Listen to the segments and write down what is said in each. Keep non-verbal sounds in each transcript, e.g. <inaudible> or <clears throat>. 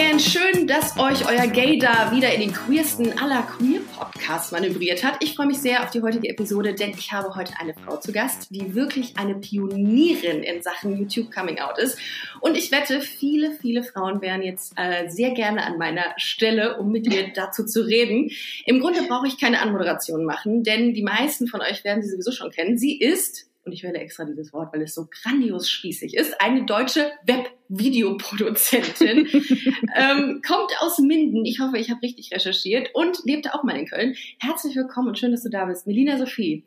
Again, schön, dass euch euer Gay da wieder in den queersten aller Queer-Podcasts manövriert hat. Ich freue mich sehr auf die heutige Episode, denn ich habe heute eine Frau zu Gast, die wirklich eine Pionierin in Sachen YouTube Coming Out ist. Und ich wette, viele, viele Frauen wären jetzt äh, sehr gerne an meiner Stelle, um mit ihr <laughs> dazu zu reden. Im Grunde brauche ich keine Anmoderation machen, denn die meisten von euch werden sie sowieso schon kennen. Sie ist und ich wähle extra dieses Wort, weil es so grandios spießig ist, eine deutsche Webvideoproduzentin, <laughs> ähm, kommt aus Minden. Ich hoffe, ich habe richtig recherchiert und lebte auch mal in Köln. Herzlich willkommen und schön, dass du da bist. Melina Sophie.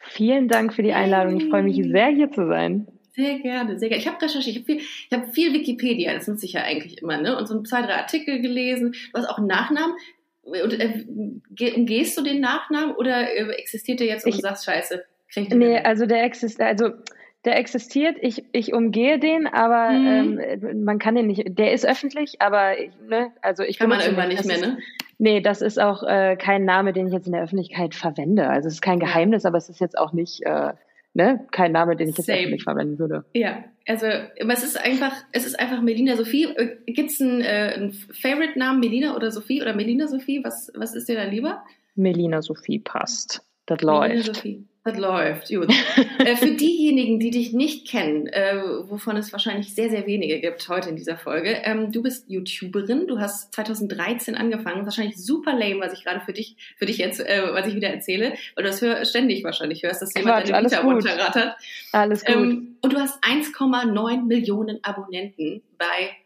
Vielen Dank für die Einladung. Ich freue mich sehr, hier zu sein. Sehr gerne, sehr gerne. Ich habe recherchiert, ich habe viel, ich hab viel Wikipedia, das nutze ich ja eigentlich immer, ne? Und so zwei, drei Artikel gelesen. Du hast auch einen Nachnamen. Und, äh, umgehst du den Nachnamen oder äh, existiert der jetzt und ich, du sagst Scheiße? Nee, also der existiert, also der existiert, ich, ich umgehe den, aber mhm. ähm, man kann den nicht, der ist öffentlich, aber ne, also ich kann man irgendwann nicht mehr, ne? Nee, das ist auch äh, kein Name, den ich jetzt in der Öffentlichkeit verwende. Also es ist kein Geheimnis, aber es ist jetzt auch nicht äh, ne, kein Name, den ich jetzt Same. öffentlich verwenden würde. Ja, also aber es ist einfach, es ist einfach Melina Sophie. Äh, Gibt es einen, äh, einen Favorite-Namen, Melina oder Sophie oder Melina Sophie? Was, was ist dir da lieber? Melina Sophie passt. Das läuft. Melina Sophie. Das läuft, gut. <laughs> äh, für diejenigen, die dich nicht kennen, äh, wovon es wahrscheinlich sehr, sehr wenige gibt heute in dieser Folge, ähm, du bist YouTuberin, du hast 2013 angefangen, wahrscheinlich super lame, was ich gerade für dich, für dich jetzt, äh, was ich wieder erzähle, weil du das hör, ständig wahrscheinlich hörst, dass jemand Quatsch, deine Vita runterrattert. Alles gut. Ähm, und du hast 1,9 Millionen Abonnenten bei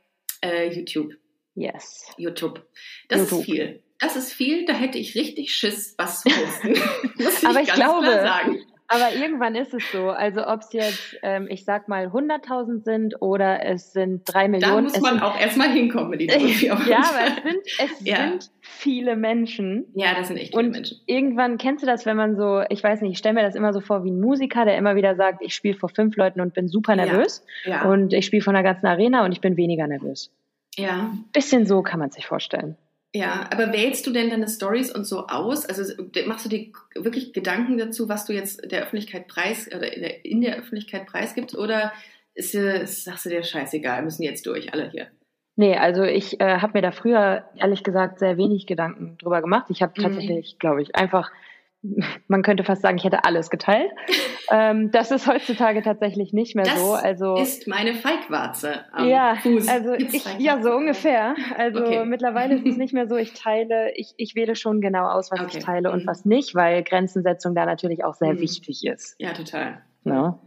äh, YouTube. Yes. YouTube. Das YouTube. ist viel das ist viel, da hätte ich richtig Schiss, was zu posten. <laughs> Muss ich aber ich glaube, sagen. aber irgendwann ist es so. Also ob es jetzt, ähm, ich sag mal, 100.000 sind oder es sind drei Millionen. Da muss man auch erstmal hinkommen mit den <laughs> Ja, aber es sind, es ja. sind viele Menschen. Ja, das sind echt viele und Menschen. Irgendwann kennst du das, wenn man so, ich weiß nicht, ich stelle mir das immer so vor wie ein Musiker, der immer wieder sagt, ich spiele vor fünf Leuten und bin super nervös. Ja. ja. Und ich spiele vor einer ganzen Arena und ich bin weniger nervös. Ja. Bisschen so kann man sich vorstellen. Ja, aber wählst du denn deine Stories und so aus? Also machst du dir wirklich Gedanken dazu, was du jetzt der Öffentlichkeit preis oder in der, in der Öffentlichkeit preisgibst? Oder ist, ist, sagst du dir scheißegal, müssen jetzt durch, alle hier? Nee, also ich äh, habe mir da früher ehrlich gesagt sehr wenig Gedanken drüber gemacht. Ich habe mhm. tatsächlich, mhm. glaube ich, einfach man könnte fast sagen, ich hätte alles geteilt. <laughs> ähm, das ist heutzutage tatsächlich nicht mehr das so. Also ist meine Feigwarze am ja, Fuß. Also ich, ja, so ungefähr. Also okay. mittlerweile ist es <laughs> nicht mehr so. Ich teile, ich, ich wähle schon genau aus, was okay. ich teile und mhm. was nicht, weil Grenzensetzung da natürlich auch sehr mhm. wichtig ist. Ja, total. No?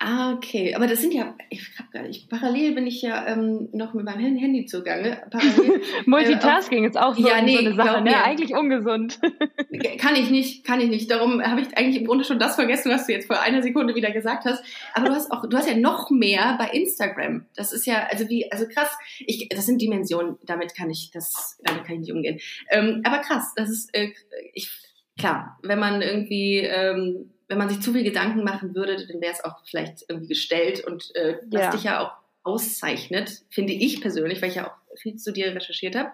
Ah, okay. Aber das sind ja, ich hab gar nicht, parallel bin ich ja ähm, noch mit meinem Handy zugange. Parallel, <laughs> Multitasking äh, ist auch so, ja, nee, so eine Sache, ne? Eigentlich ungesund. <laughs> kann ich nicht, kann ich nicht. Darum habe ich eigentlich im Grunde schon das vergessen, was du jetzt vor einer Sekunde wieder gesagt hast. Aber du hast auch, du hast ja noch mehr bei Instagram. Das ist ja, also wie, also krass. Ich, das sind Dimensionen, damit kann ich, das, damit kann ich nicht umgehen. Ähm, aber krass, das ist, äh, ich, klar, wenn man irgendwie, ähm, wenn man sich zu viel Gedanken machen würde, dann wäre es auch vielleicht irgendwie gestellt und äh, was ja. dich ja auch auszeichnet, finde ich persönlich, weil ich ja auch viel zu dir recherchiert habe,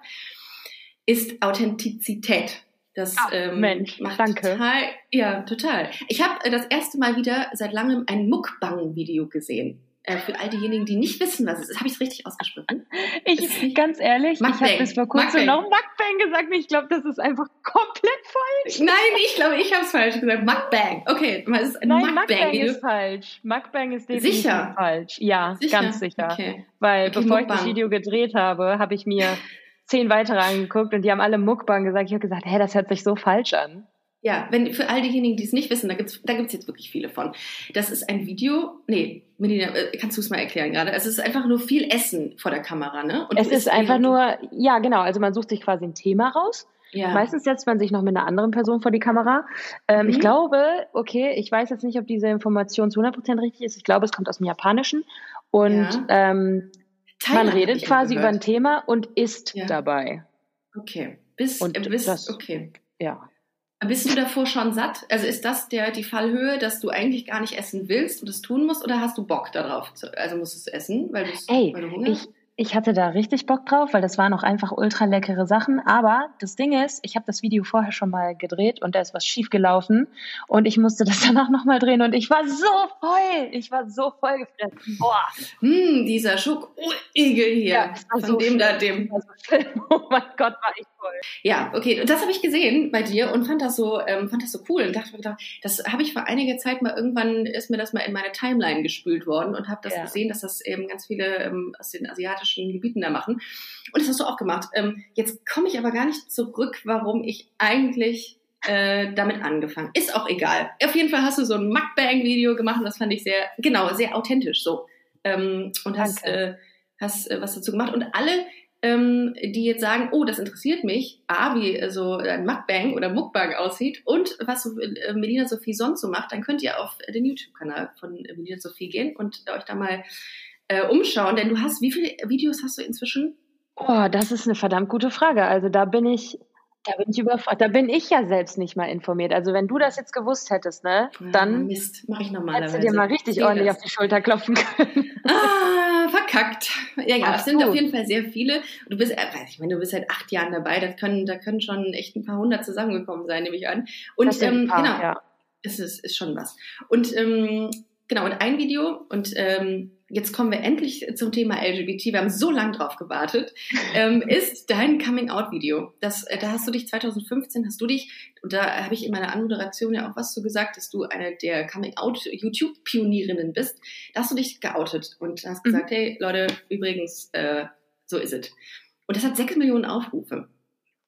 ist Authentizität. Das Ach, ähm, Mensch, macht danke. total, ja, total. Ich habe äh, das erste Mal wieder seit langem ein Mukbang-Video gesehen. Äh, für all diejenigen, die nicht wissen, was es ist. Habe ich es richtig ausgesprochen? <laughs> Ich, ganz ehrlich, Mukbang. ich habe bis vor kurzem noch Mukbang gesagt ich glaube, das ist einfach komplett falsch. Nein, ich glaube, ich habe es falsch gesagt. Mukbang. Okay, es ist ein Nein, Mukbang, Mukbang ist falsch. Mukbang ist definitiv sicher? falsch. Ja, sicher? ganz sicher. Okay. Weil okay, bevor Mukbang. ich das Video gedreht habe, habe ich mir zehn weitere angeguckt und die haben alle Mukbang gesagt. Ich habe gesagt, hä, das hört sich so falsch an. Ja, wenn für all diejenigen, die es nicht wissen, da gibt's da gibt's jetzt wirklich viele von. Das ist ein Video, nee, Melina, äh, kannst du es mal erklären gerade? Also es ist einfach nur viel Essen vor der Kamera, ne? Und es ist einfach nur, ja genau, also man sucht sich quasi ein Thema raus. Ja. Meistens setzt man sich noch mit einer anderen Person vor die Kamera. Ähm, mhm. Ich glaube, okay, ich weiß jetzt nicht, ob diese Information zu 100% richtig ist. Ich glaube, es kommt aus dem Japanischen. Und ja. ähm, man redet quasi über ein Thema und isst ja. dabei. Okay. Bis, und äh, bis, das, okay. Ja. Bist du davor schon satt? Also ist das der, die Fallhöhe, dass du eigentlich gar nicht essen willst und es tun musst oder hast du Bock darauf? Also musst du es essen, weil, Ey, weil du Hunger ich, ich hatte da richtig Bock drauf, weil das waren auch einfach ultra leckere Sachen. Aber das Ding ist, ich habe das Video vorher schon mal gedreht und da ist was schief gelaufen und ich musste das <laughs> danach nochmal drehen und ich war so voll. Ich war so voll gefressen. Boah. Hm, dieser Schokoigel hier. Ja, von so dem schlimm. da dem. <laughs> Oh mein Gott, war ich voll. Ja, okay. Und das habe ich gesehen bei dir und fand das so, ähm, fand das so cool und dachte mir, das habe ich vor einiger Zeit mal irgendwann ist mir das mal in meine Timeline gespült worden und habe das ja. gesehen, dass das eben ganz viele ähm, aus den asiatischen Gebieten da machen. Und das hast du auch gemacht. Ähm, jetzt komme ich aber gar nicht zurück, warum ich eigentlich äh, damit angefangen. Ist auch egal. Auf jeden Fall hast du so ein Mukbang-Video gemacht und das fand ich sehr, genau, sehr authentisch so. Ähm, und hast, äh, hast äh, was dazu gemacht. Und alle ähm, die jetzt sagen, oh, das interessiert mich, A, wie äh, so ein Mukbang oder Mukbang aussieht und was so, äh, Melina Sophie sonst so macht, dann könnt ihr auf den YouTube-Kanal von Melina Sophie gehen und euch da mal äh, umschauen. Denn du hast, wie viele Videos hast du inzwischen? Oh, das ist eine verdammt gute Frage. Also da bin ich da bin ich überfragt. Da bin ich ja selbst nicht mal informiert. Also wenn du das jetzt gewusst hättest, ne, dann ja, Mist, mache ich normalerweise. Hättest du dir mal richtig ordentlich das. auf die Schulter klopfen können. Ah, verkackt. Ja, ja, es sind auf jeden Fall sehr viele. Du bist, äh, ich meine, du bist seit acht Jahren dabei. Das können, da können schon echt ein paar hundert zusammengekommen sein, nehme ich an. Und ähm, paar, genau, ja. ist es ist schon was. Und ähm, genau und ein Video und ähm, jetzt kommen wir endlich zum Thema LGBT, wir haben so lange drauf gewartet, ähm, <laughs> ist dein Coming-out-Video. Das, äh, da hast du dich 2015, hast du dich, und da habe ich in meiner Anmoderation ja auch was zu gesagt, dass du eine der Coming-out-YouTube-Pionierinnen bist. Da hast du dich geoutet und hast mhm. gesagt, hey Leute, übrigens, äh, so ist es. Und das hat sechs Millionen Aufrufe.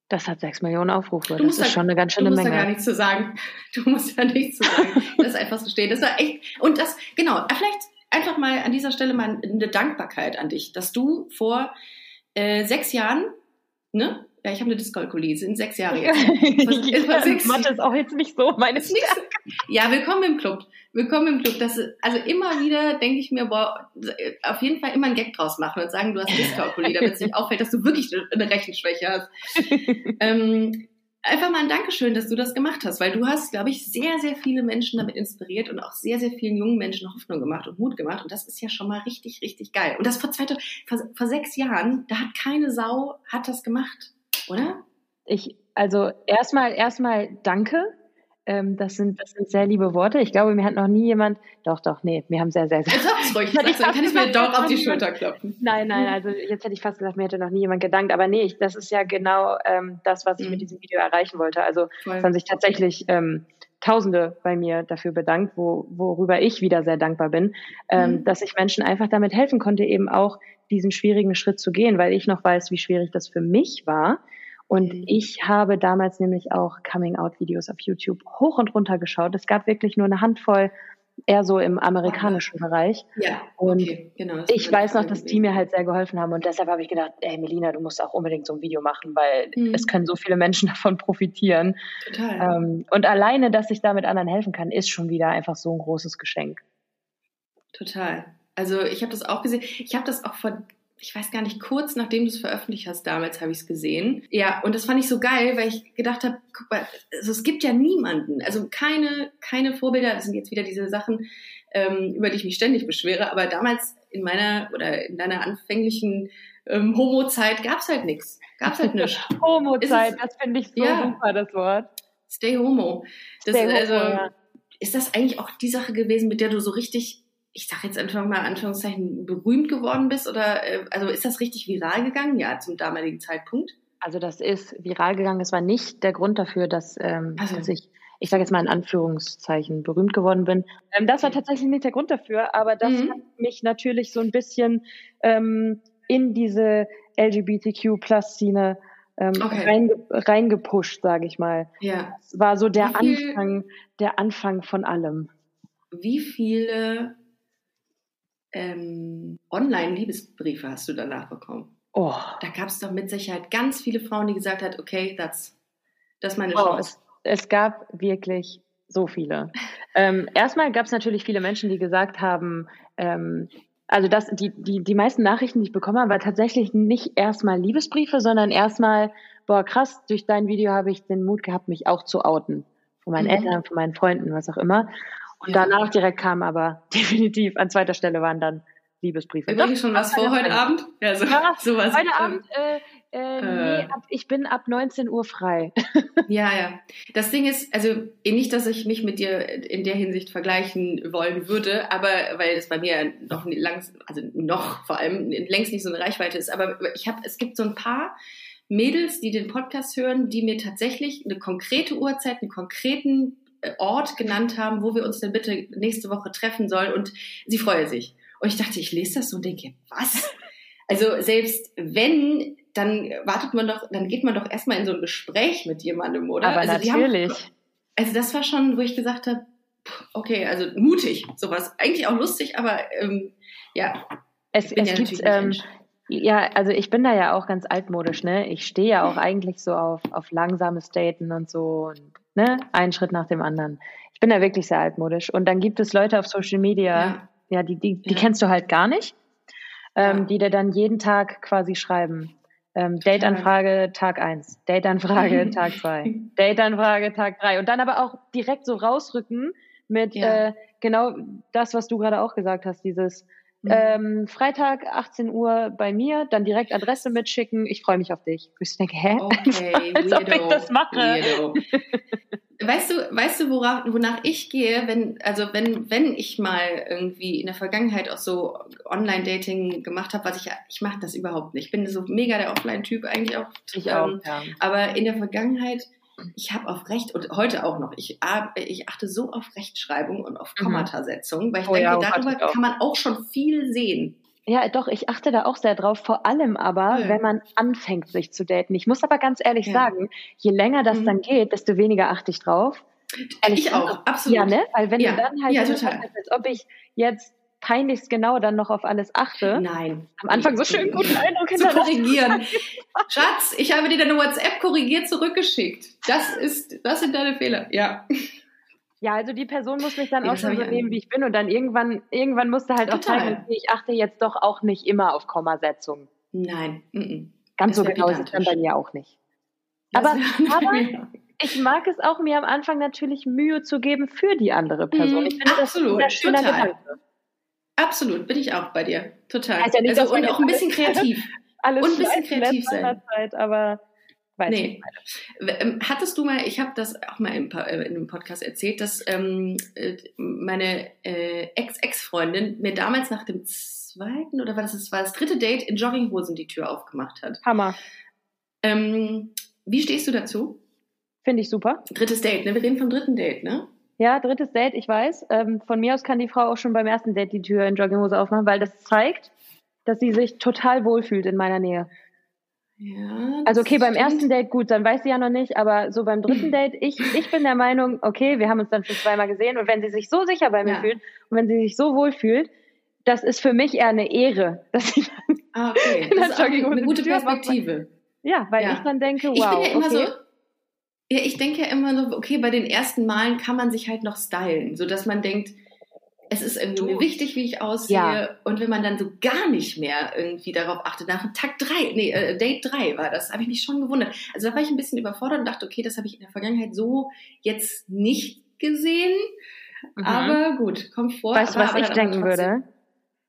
Das hat sechs Millionen Aufrufe. Das ist da, schon eine ganz schöne Menge. Du musst da gar nichts zu sagen. Du musst da nichts zu sagen. <laughs> das ist einfach so stehen. Das war echt, und das, genau, vielleicht einfach mal an dieser Stelle mal eine Dankbarkeit an dich, dass du vor äh, sechs Jahren, ne? Ja, ich habe eine Dyskalkulie, sind sechs Jahre jetzt. <laughs> Was, sechs, Mathe ist auch jetzt nicht so meine Stärke. Ja, willkommen im Club. Willkommen im Club. Das, also immer wieder denke ich mir, boah, auf jeden Fall immer einen Gag draus machen und sagen, du hast Dyskalkulie, damit es nicht <laughs> auffällt, dass du wirklich eine Rechenschwäche hast. <laughs> ähm, einfach mal ein Dankeschön, dass du das gemacht hast, weil du hast, glaube ich, sehr, sehr viele Menschen damit inspiriert und auch sehr, sehr vielen jungen Menschen Hoffnung gemacht und Mut gemacht. Und das ist ja schon mal richtig, richtig geil. Und das vor, zwei, vor, vor sechs Jahren, da hat keine Sau hat das gemacht, oder? Ich, also erstmal, erstmal danke ähm, das, sind, das sind sehr liebe Worte. Ich glaube, mir hat noch nie jemand, doch, doch, nee, mir haben sehr, sehr, sehr. <laughs> Sag's ruhig, dann kann ich mir doch auf die Schulter klopfen. Nein, nein, also jetzt hätte ich fast gesagt, mir hätte noch nie jemand gedankt, aber nee, ich, das ist ja genau ähm, das, was ich mhm. mit diesem Video erreichen wollte. Also es haben sich tatsächlich ähm, Tausende bei mir dafür bedankt, wo, worüber ich wieder sehr dankbar bin, ähm, mhm. dass ich Menschen einfach damit helfen konnte, eben auch diesen schwierigen Schritt zu gehen, weil ich noch weiß, wie schwierig das für mich war. Und mhm. ich habe damals nämlich auch Coming-out-Videos auf YouTube hoch und runter geschaut. Es gab wirklich nur eine Handvoll, eher so im amerikanischen Bereich. Ja, und okay, genau. Ich weiß noch, dass die mir halt sehr geholfen haben. Und deshalb habe ich gedacht, ey Melina, du musst auch unbedingt so ein Video machen, weil mhm. es können so viele Menschen <laughs> davon profitieren. Total. Ähm, und alleine, dass ich damit anderen helfen kann, ist schon wieder einfach so ein großes Geschenk. Total. Also ich habe das auch gesehen. Ich habe das auch vor ich weiß gar nicht, kurz nachdem du es veröffentlicht hast, damals habe ich es gesehen. Ja, und das fand ich so geil, weil ich gedacht habe, guck mal, also es gibt ja niemanden, also keine, keine Vorbilder, das sind jetzt wieder diese Sachen, ähm, über die ich mich ständig beschwere, aber damals in meiner oder in deiner anfänglichen ähm, Homo-Zeit gab <laughs> es halt nichts. Gab es halt nichts. Homo-Zeit, das finde ich so ja. super, das Wort. Stay Homo. Das, Stay also, Homo, ja. Ist das eigentlich auch die Sache gewesen, mit der du so richtig ich sage jetzt einfach mal Anführungszeichen, berühmt geworden bist? Oder äh, also ist das richtig viral gegangen? Ja, zum damaligen Zeitpunkt. Also das ist viral gegangen. Es war nicht der Grund dafür, dass, ähm, also. dass ich, ich sage jetzt mal in Anführungszeichen, berühmt geworden bin. Ähm, das war tatsächlich nicht der Grund dafür, aber das mhm. hat mich natürlich so ein bisschen ähm, in diese LGBTQ-Plus-Szene ähm, okay. reinge reingepusht, sage ich mal. Ja. Es war so der Anfang, der Anfang von allem. Wie viele ähm, Online-Liebesbriefe hast du danach bekommen. Oh. Da gab es doch mit Sicherheit ganz viele Frauen, die gesagt hat, okay, das, das ist meine oh, Chance. Es, es, gab wirklich so viele. ähm, erstmal gab es natürlich viele Menschen, die gesagt haben, ähm, also das, die, die, die meisten Nachrichten, die ich bekommen habe, war tatsächlich nicht erstmal Liebesbriefe, sondern erstmal, boah, krass, durch dein Video habe ich den Mut gehabt, mich auch zu outen. Von meinen mhm. Eltern, von meinen Freunden, was auch immer. Und ja. danach direkt kam aber <laughs> definitiv an zweiter Stelle waren dann Liebesbriefe. Übrigens schon was vor heute Abend? Ja, so, ja <laughs> sowas. Heute Abend, äh, äh, nee, ab, ich bin ab 19 Uhr frei. <laughs> ja, ja. Das Ding ist, also eh nicht, dass ich mich mit dir in der Hinsicht vergleichen wollen würde, aber weil es bei mir noch langs, also noch vor allem längst nicht so eine Reichweite ist, aber ich habe, es gibt so ein paar Mädels, die den Podcast hören, die mir tatsächlich eine konkrete Uhrzeit, einen konkreten äh, Ort genannt haben, wo wir uns denn bitte nächste Woche treffen sollen und sie freue sich. Und ich dachte, ich lese das so und denke, was? Also selbst wenn, dann wartet man doch, dann geht man doch erstmal in so ein Gespräch mit jemandem, oder? Aber also natürlich. Haben, also das war schon, wo ich gesagt habe, okay, also mutig, sowas. Eigentlich auch lustig, aber ähm, ja. Es, es ja gibt, ähm, ja, also ich bin da ja auch ganz altmodisch, ne? Ich stehe ja auch <laughs> eigentlich so auf, auf langsames Daten und so und ne, einen Schritt nach dem anderen. Ich bin da wirklich sehr altmodisch. Und dann gibt es Leute auf Social Media, ja, ja die, die, die ja. kennst du halt gar nicht, ähm, ja. die dir dann jeden Tag quasi schreiben. Ähm, Date-Anfrage Tag 1, <laughs> Date-Anfrage Tag 2, Date-Anfrage Tag 3 und dann aber auch direkt so rausrücken mit äh, genau das, was du gerade auch gesagt hast, dieses Mhm. Ähm, Freitag 18 Uhr bei mir, dann direkt Adresse mitschicken. Ich freue mich auf dich. Ich denke, hä? Okay, <laughs> Als ob ich das mache. <laughs> weißt du, weißt du, worauf, wonach ich gehe, wenn, also wenn, wenn ich mal irgendwie in der Vergangenheit auch so Online-Dating gemacht habe, was ich, ich mache das überhaupt nicht. Ich bin so mega der Offline-Typ eigentlich auch. Ich auch, ähm, ja. Aber in der Vergangenheit ich habe auf Recht und heute auch noch, ich, ich achte so auf Rechtschreibung und auf mhm. Kommatasetzung, weil ich oh, denke, ja, darüber kann man auch schon viel sehen. Ja, doch, ich achte da auch sehr drauf, vor allem aber, ja. wenn man anfängt, sich zu daten. Ich muss aber ganz ehrlich ja. sagen, je länger das mhm. dann geht, desto weniger achte ich drauf. Ehrlich ich auch, absolut. Ja, ne? Weil wenn du dann halt, ja, total. als ob ich jetzt peinlichst genau dann noch auf alles achte. Nein. Am Anfang so schön guten Eindruck zu korrigieren. <laughs> Schatz, ich habe dir deine WhatsApp korrigiert zurückgeschickt. Das ist, das sind deine Fehler. Ja. Ja, also die Person muss mich dann ja, auch schon so nehmen, wie ich bin und dann irgendwann, irgendwann musste halt Total. auch zeigen, ich achte jetzt doch auch nicht immer auf Kommasetzung. Nein. Ganz das so genau ist es dann bei mir auch nicht. Aber, aber ich mag es auch, mir am Anfang natürlich Mühe zu geben für die andere Person. Mm, ich finde absolut, das ein schöner Total. Gedanke. Absolut, bin ich auch bei dir. Total. Also, nicht, also und auch ein bisschen kreativ. Alles und ein bisschen kreativ sein. Zeit, aber nee. Ähm, hattest du mal, ich habe das auch mal äh, in einem Podcast erzählt, dass ähm, äh, meine äh, Ex-Ex-Freundin mir damals nach dem zweiten oder war das, das war das dritte Date in Jogginghosen die Tür aufgemacht hat. Hammer. Ähm, wie stehst du dazu? Finde ich super. Drittes Date, ne? Wir reden vom dritten Date, ne? Ja, drittes Date, ich weiß. Ähm, von mir aus kann die Frau auch schon beim ersten Date die Tür in Jogginghose aufmachen, weil das zeigt, dass sie sich total wohlfühlt in meiner Nähe. Ja, also okay, beim ersten Date gut, dann weiß sie ja noch nicht, aber so beim dritten <laughs> Date, ich, ich bin der Meinung, okay, wir haben uns dann schon zweimal gesehen und wenn sie sich so sicher bei mir ja. fühlt und wenn sie sich so wohl fühlt, das ist für mich eher eine Ehre, <laughs> dass sie dann ah, okay. das ist eine gute Perspektive. Ja, weil ja. ich dann denke, wow, ich bin ja immer okay. so ja, ich denke ja immer nur, okay, bei den ersten Malen kann man sich halt noch stylen, so dass man denkt, es ist irgendwie mir wichtig, wie ich aussehe. Ja. Und wenn man dann so gar nicht mehr irgendwie darauf achtet, nach Tag drei, nee, äh, Date drei war das, habe ich mich schon gewundert. Also da war ich ein bisschen überfordert und dachte, okay, das habe ich in der Vergangenheit so jetzt nicht gesehen. Mhm. Aber gut, kommt vor. Weißt du, was ich denken würde?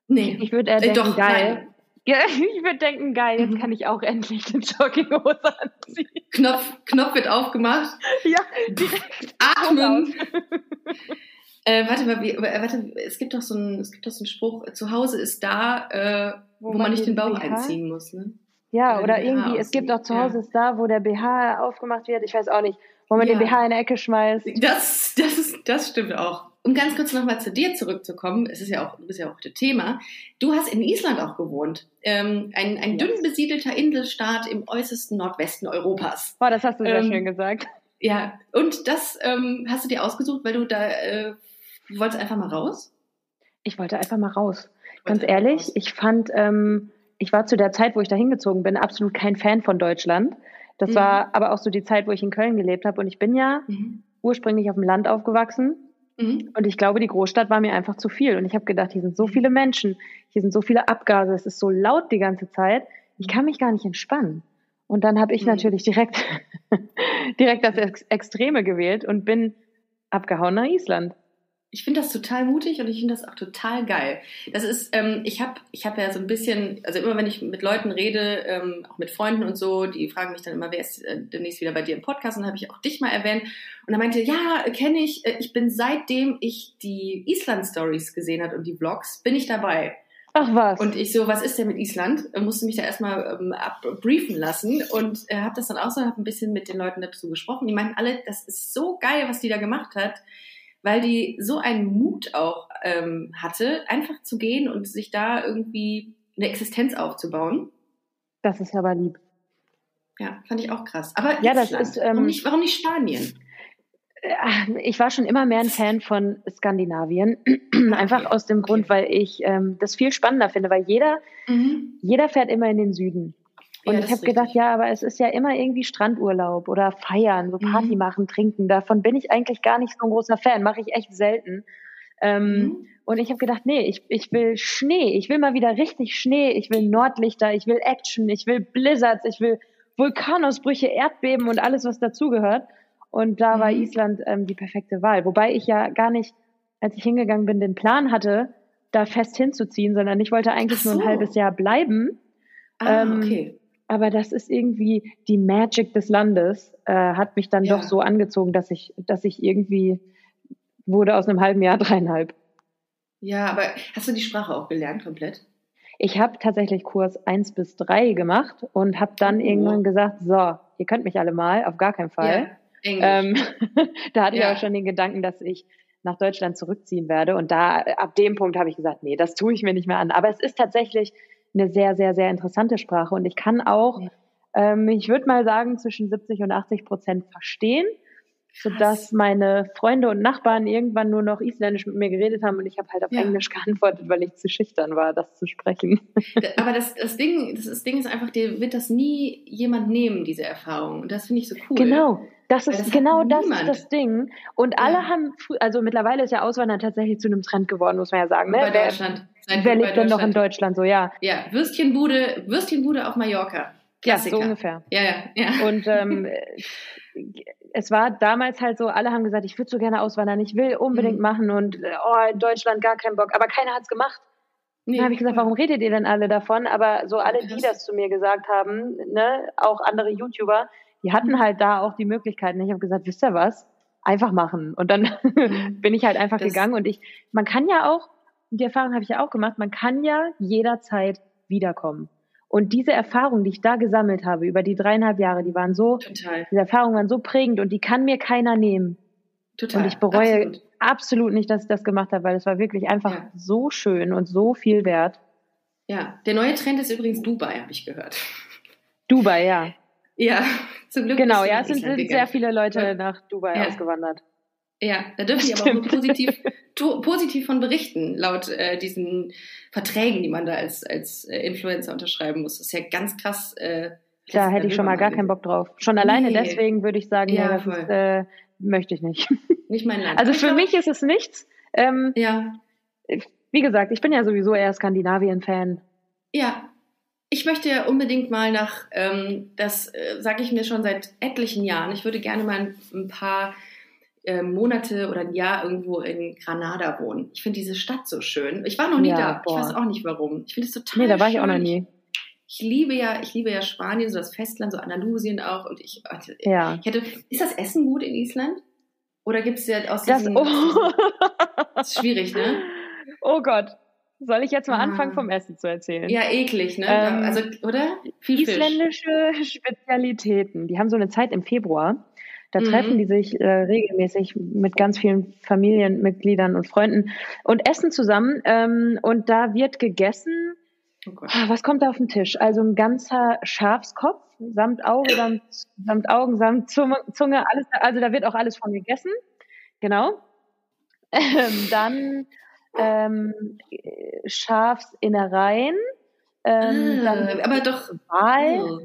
Nee. Ich würde eher äh, denken, doch, geil. Nein. Ja, <laughs> ich würde denken, geil, jetzt mhm. kann ich auch endlich den Jogginghose anziehen. Knopf, Knopf wird aufgemacht. <laughs> Ja, direkt. Atmen. <laughs> äh, warte mal, wie, warte, es gibt doch so einen, es gibt doch so einen Spruch, zu Hause ist da, äh, wo, wo man nicht den Bauch BH? einziehen muss, ne? Ja, oder, oder irgendwie, es gibt auch zu Hause ja. ist da, wo der BH aufgemacht wird, ich weiß auch nicht, wo man ja. den BH in die Ecke schmeißt. Das, das, ist, das stimmt auch um ganz kurz nochmal zu dir zurückzukommen, es ist ja auch, du bist ja auch heute Thema. Du hast in Island auch gewohnt. Ähm, ein, ein dünn besiedelter Inselstaat im äußersten Nordwesten Europas. Boah, das hast du sehr ähm, schön gesagt. Ja, und das ähm, hast du dir ausgesucht, weil du da äh, du wolltest einfach mal raus? Ich wollte einfach mal raus. Ganz ehrlich, raus. ich fand, ähm, ich war zu der Zeit, wo ich da hingezogen bin, absolut kein Fan von Deutschland. Das mhm. war aber auch so die Zeit, wo ich in Köln gelebt habe. Und ich bin ja mhm. ursprünglich auf dem Land aufgewachsen Mhm. Und ich glaube, die Großstadt war mir einfach zu viel. Und ich habe gedacht, hier sind so viele Menschen, hier sind so viele Abgase, es ist so laut die ganze Zeit, ich kann mich gar nicht entspannen. Und dann habe ich mhm. natürlich direkt, <laughs> direkt das Ex Extreme gewählt und bin abgehauen nach Island. Ich finde das total mutig und ich finde das auch total geil. Das ist, ähm, ich habe ich hab ja so ein bisschen, also immer wenn ich mit Leuten rede, ähm, auch mit Freunden und so, die fragen mich dann immer, wer ist äh, demnächst wieder bei dir im Podcast? Und dann habe ich auch dich mal erwähnt. Und er meinte, ja, kenne ich, äh, ich bin seitdem ich die Island-Stories gesehen habe und die Vlogs, bin ich dabei. Ach was. Und ich so, was ist denn mit Island? Musste mich da erstmal ähm, abbriefen lassen und äh, habe das dann auch so, habe ein bisschen mit den Leuten dazu gesprochen. Die meinten alle, das ist so geil, was die da gemacht hat weil die so einen Mut auch ähm, hatte, einfach zu gehen und sich da irgendwie eine Existenz aufzubauen. Das ist aber lieb. Ja, fand ich auch krass. Aber ja, das ist, ähm, warum, nicht, warum nicht Spanien? Äh, ich war schon immer mehr ein Fan von Skandinavien. Einfach okay. aus dem Grund, weil ich ähm, das viel spannender finde, weil jeder, mhm. jeder fährt immer in den Süden. Und ja, ich habe gedacht, ja, aber es ist ja immer irgendwie Strandurlaub oder feiern, so Party mhm. machen, trinken. Davon bin ich eigentlich gar nicht so ein großer Fan, mache ich echt selten. Ähm, mhm. Und ich habe gedacht, nee, ich, ich will Schnee, ich will mal wieder richtig Schnee, ich will Nordlichter, ich will Action, ich will Blizzards, ich will Vulkanausbrüche, Erdbeben und alles, was dazugehört. Und da mhm. war Island ähm, die perfekte Wahl. Wobei ich ja gar nicht, als ich hingegangen bin, den Plan hatte, da fest hinzuziehen, sondern ich wollte eigentlich so. nur ein halbes Jahr bleiben. Ah, ähm, okay aber das ist irgendwie die Magic des Landes, äh, hat mich dann ja. doch so angezogen, dass ich, dass ich irgendwie wurde aus einem halben Jahr <laughs> dreieinhalb. Ja, aber hast du die Sprache auch gelernt komplett? Ich habe tatsächlich Kurs eins bis drei gemacht und habe dann oh. irgendwann gesagt, so, ihr könnt mich alle mal, auf gar keinen Fall. Ja, ähm, <laughs> da hatte ja. ich auch schon den Gedanken, dass ich nach Deutschland zurückziehen werde. Und da ab dem Punkt habe ich gesagt, nee, das tue ich mir nicht mehr an. Aber es ist tatsächlich eine sehr, sehr, sehr interessante Sprache. Und ich kann auch, ähm, ich würde mal sagen, zwischen 70 und 80 Prozent verstehen, sodass meine Freunde und Nachbarn irgendwann nur noch Isländisch mit mir geredet haben und ich habe halt auf ja. Englisch geantwortet, weil ich zu schüchtern war, das zu sprechen. Aber das, das, Ding, das, das Ding ist einfach, dir wird das nie jemand nehmen, diese Erfahrung. Und das finde ich so cool. Genau. Das ist das genau das ist das Ding. Und alle ja. haben, also mittlerweile ist ja Auswandern tatsächlich zu einem Trend geworden, muss man ja sagen. Ne? Bei Deutschland. Wer, lebt denn noch in Deutschland so, ja? Ja, Würstchenbude, Würstchenbude auf Mallorca. Klassiker. Ja, so ungefähr. Ja, ja, ja. Und ähm, <laughs> es war damals halt so, alle haben gesagt, ich würde so gerne auswandern, ich will unbedingt mhm. machen und oh, in Deutschland gar keinen Bock. Aber keiner hat's gemacht. Nee, dann habe ich gesagt, warum redet ihr denn alle davon? Aber so alle, die das zu mir gesagt haben, ne, auch andere YouTuber, die hatten mhm. halt da auch die Möglichkeiten. Ich habe gesagt, wisst ihr was? Einfach machen. Und dann mhm. <laughs> bin ich halt einfach das gegangen. Und ich, man kann ja auch, die Erfahrung habe ich ja auch gemacht, man kann ja jederzeit wiederkommen. Und diese Erfahrungen, die ich da gesammelt habe über die dreieinhalb Jahre, die waren so, Total. diese Erfahrungen waren so prägend und die kann mir keiner nehmen. Total. Und ich bereue absolut, absolut nicht, dass ich das gemacht habe, weil es war wirklich einfach ja. so schön und so viel wert. Ja, der neue Trend ist übrigens Dubai, habe ich gehört. Dubai, ja. Ja, zum Glück. Genau, ja, es sind, sehr viele Leute nach Dubai ja. ausgewandert. Ja, da dürfen die aber auch nur positiv, <laughs> positiv von berichten, laut äh, diesen Verträgen, die man da als, als äh, Influencer unterschreiben muss. Das ist ja ganz krass. Äh, da hätte ich schon mal gar keinen Bock drauf. Schon alleine nee. deswegen würde ich sagen, ja, ja das ist, äh, möchte ich nicht. <laughs> Nicht mein Land. Also für mich ist es nichts. Ähm, ja. Wie gesagt, ich bin ja sowieso eher Skandinavien-Fan. Ja, ich möchte ja unbedingt mal nach, ähm, das äh, sage ich mir schon seit etlichen Jahren, ich würde gerne mal ein, ein paar äh, Monate oder ein Jahr irgendwo in Granada wohnen. Ich finde diese Stadt so schön. Ich war noch nie ja, da. Boah. Ich weiß auch nicht warum. Ich finde es total Nee, da war schön. ich auch noch nie. Ich liebe ja, ich liebe ja Spanien, so das Festland, so Andalusien auch. Und ich, ja. ich hätte, ist das Essen gut in Island? Oder gibt es ja aus diesem, das, oh. das <laughs> ist schwierig, ne? Oh Gott. Soll ich jetzt mal ah. anfangen vom Essen zu erzählen? Ja, eklig, ne? Ähm, also, oder? Viel isländische Fisch. Spezialitäten. Die haben so eine Zeit im Februar. Da mhm. treffen die sich äh, regelmäßig mit ganz vielen Familienmitgliedern und Freunden und essen zusammen. Ähm, und da wird gegessen. Oh ah, was kommt da auf den Tisch? Also ein ganzer Schafskopf samt Auge, samt, samt Augen, samt Zunge, alles. Also da wird auch alles von gegessen. Genau. Ähm, dann ähm, Schafsinnereien, ähm, ah, aber doch Wal, oh.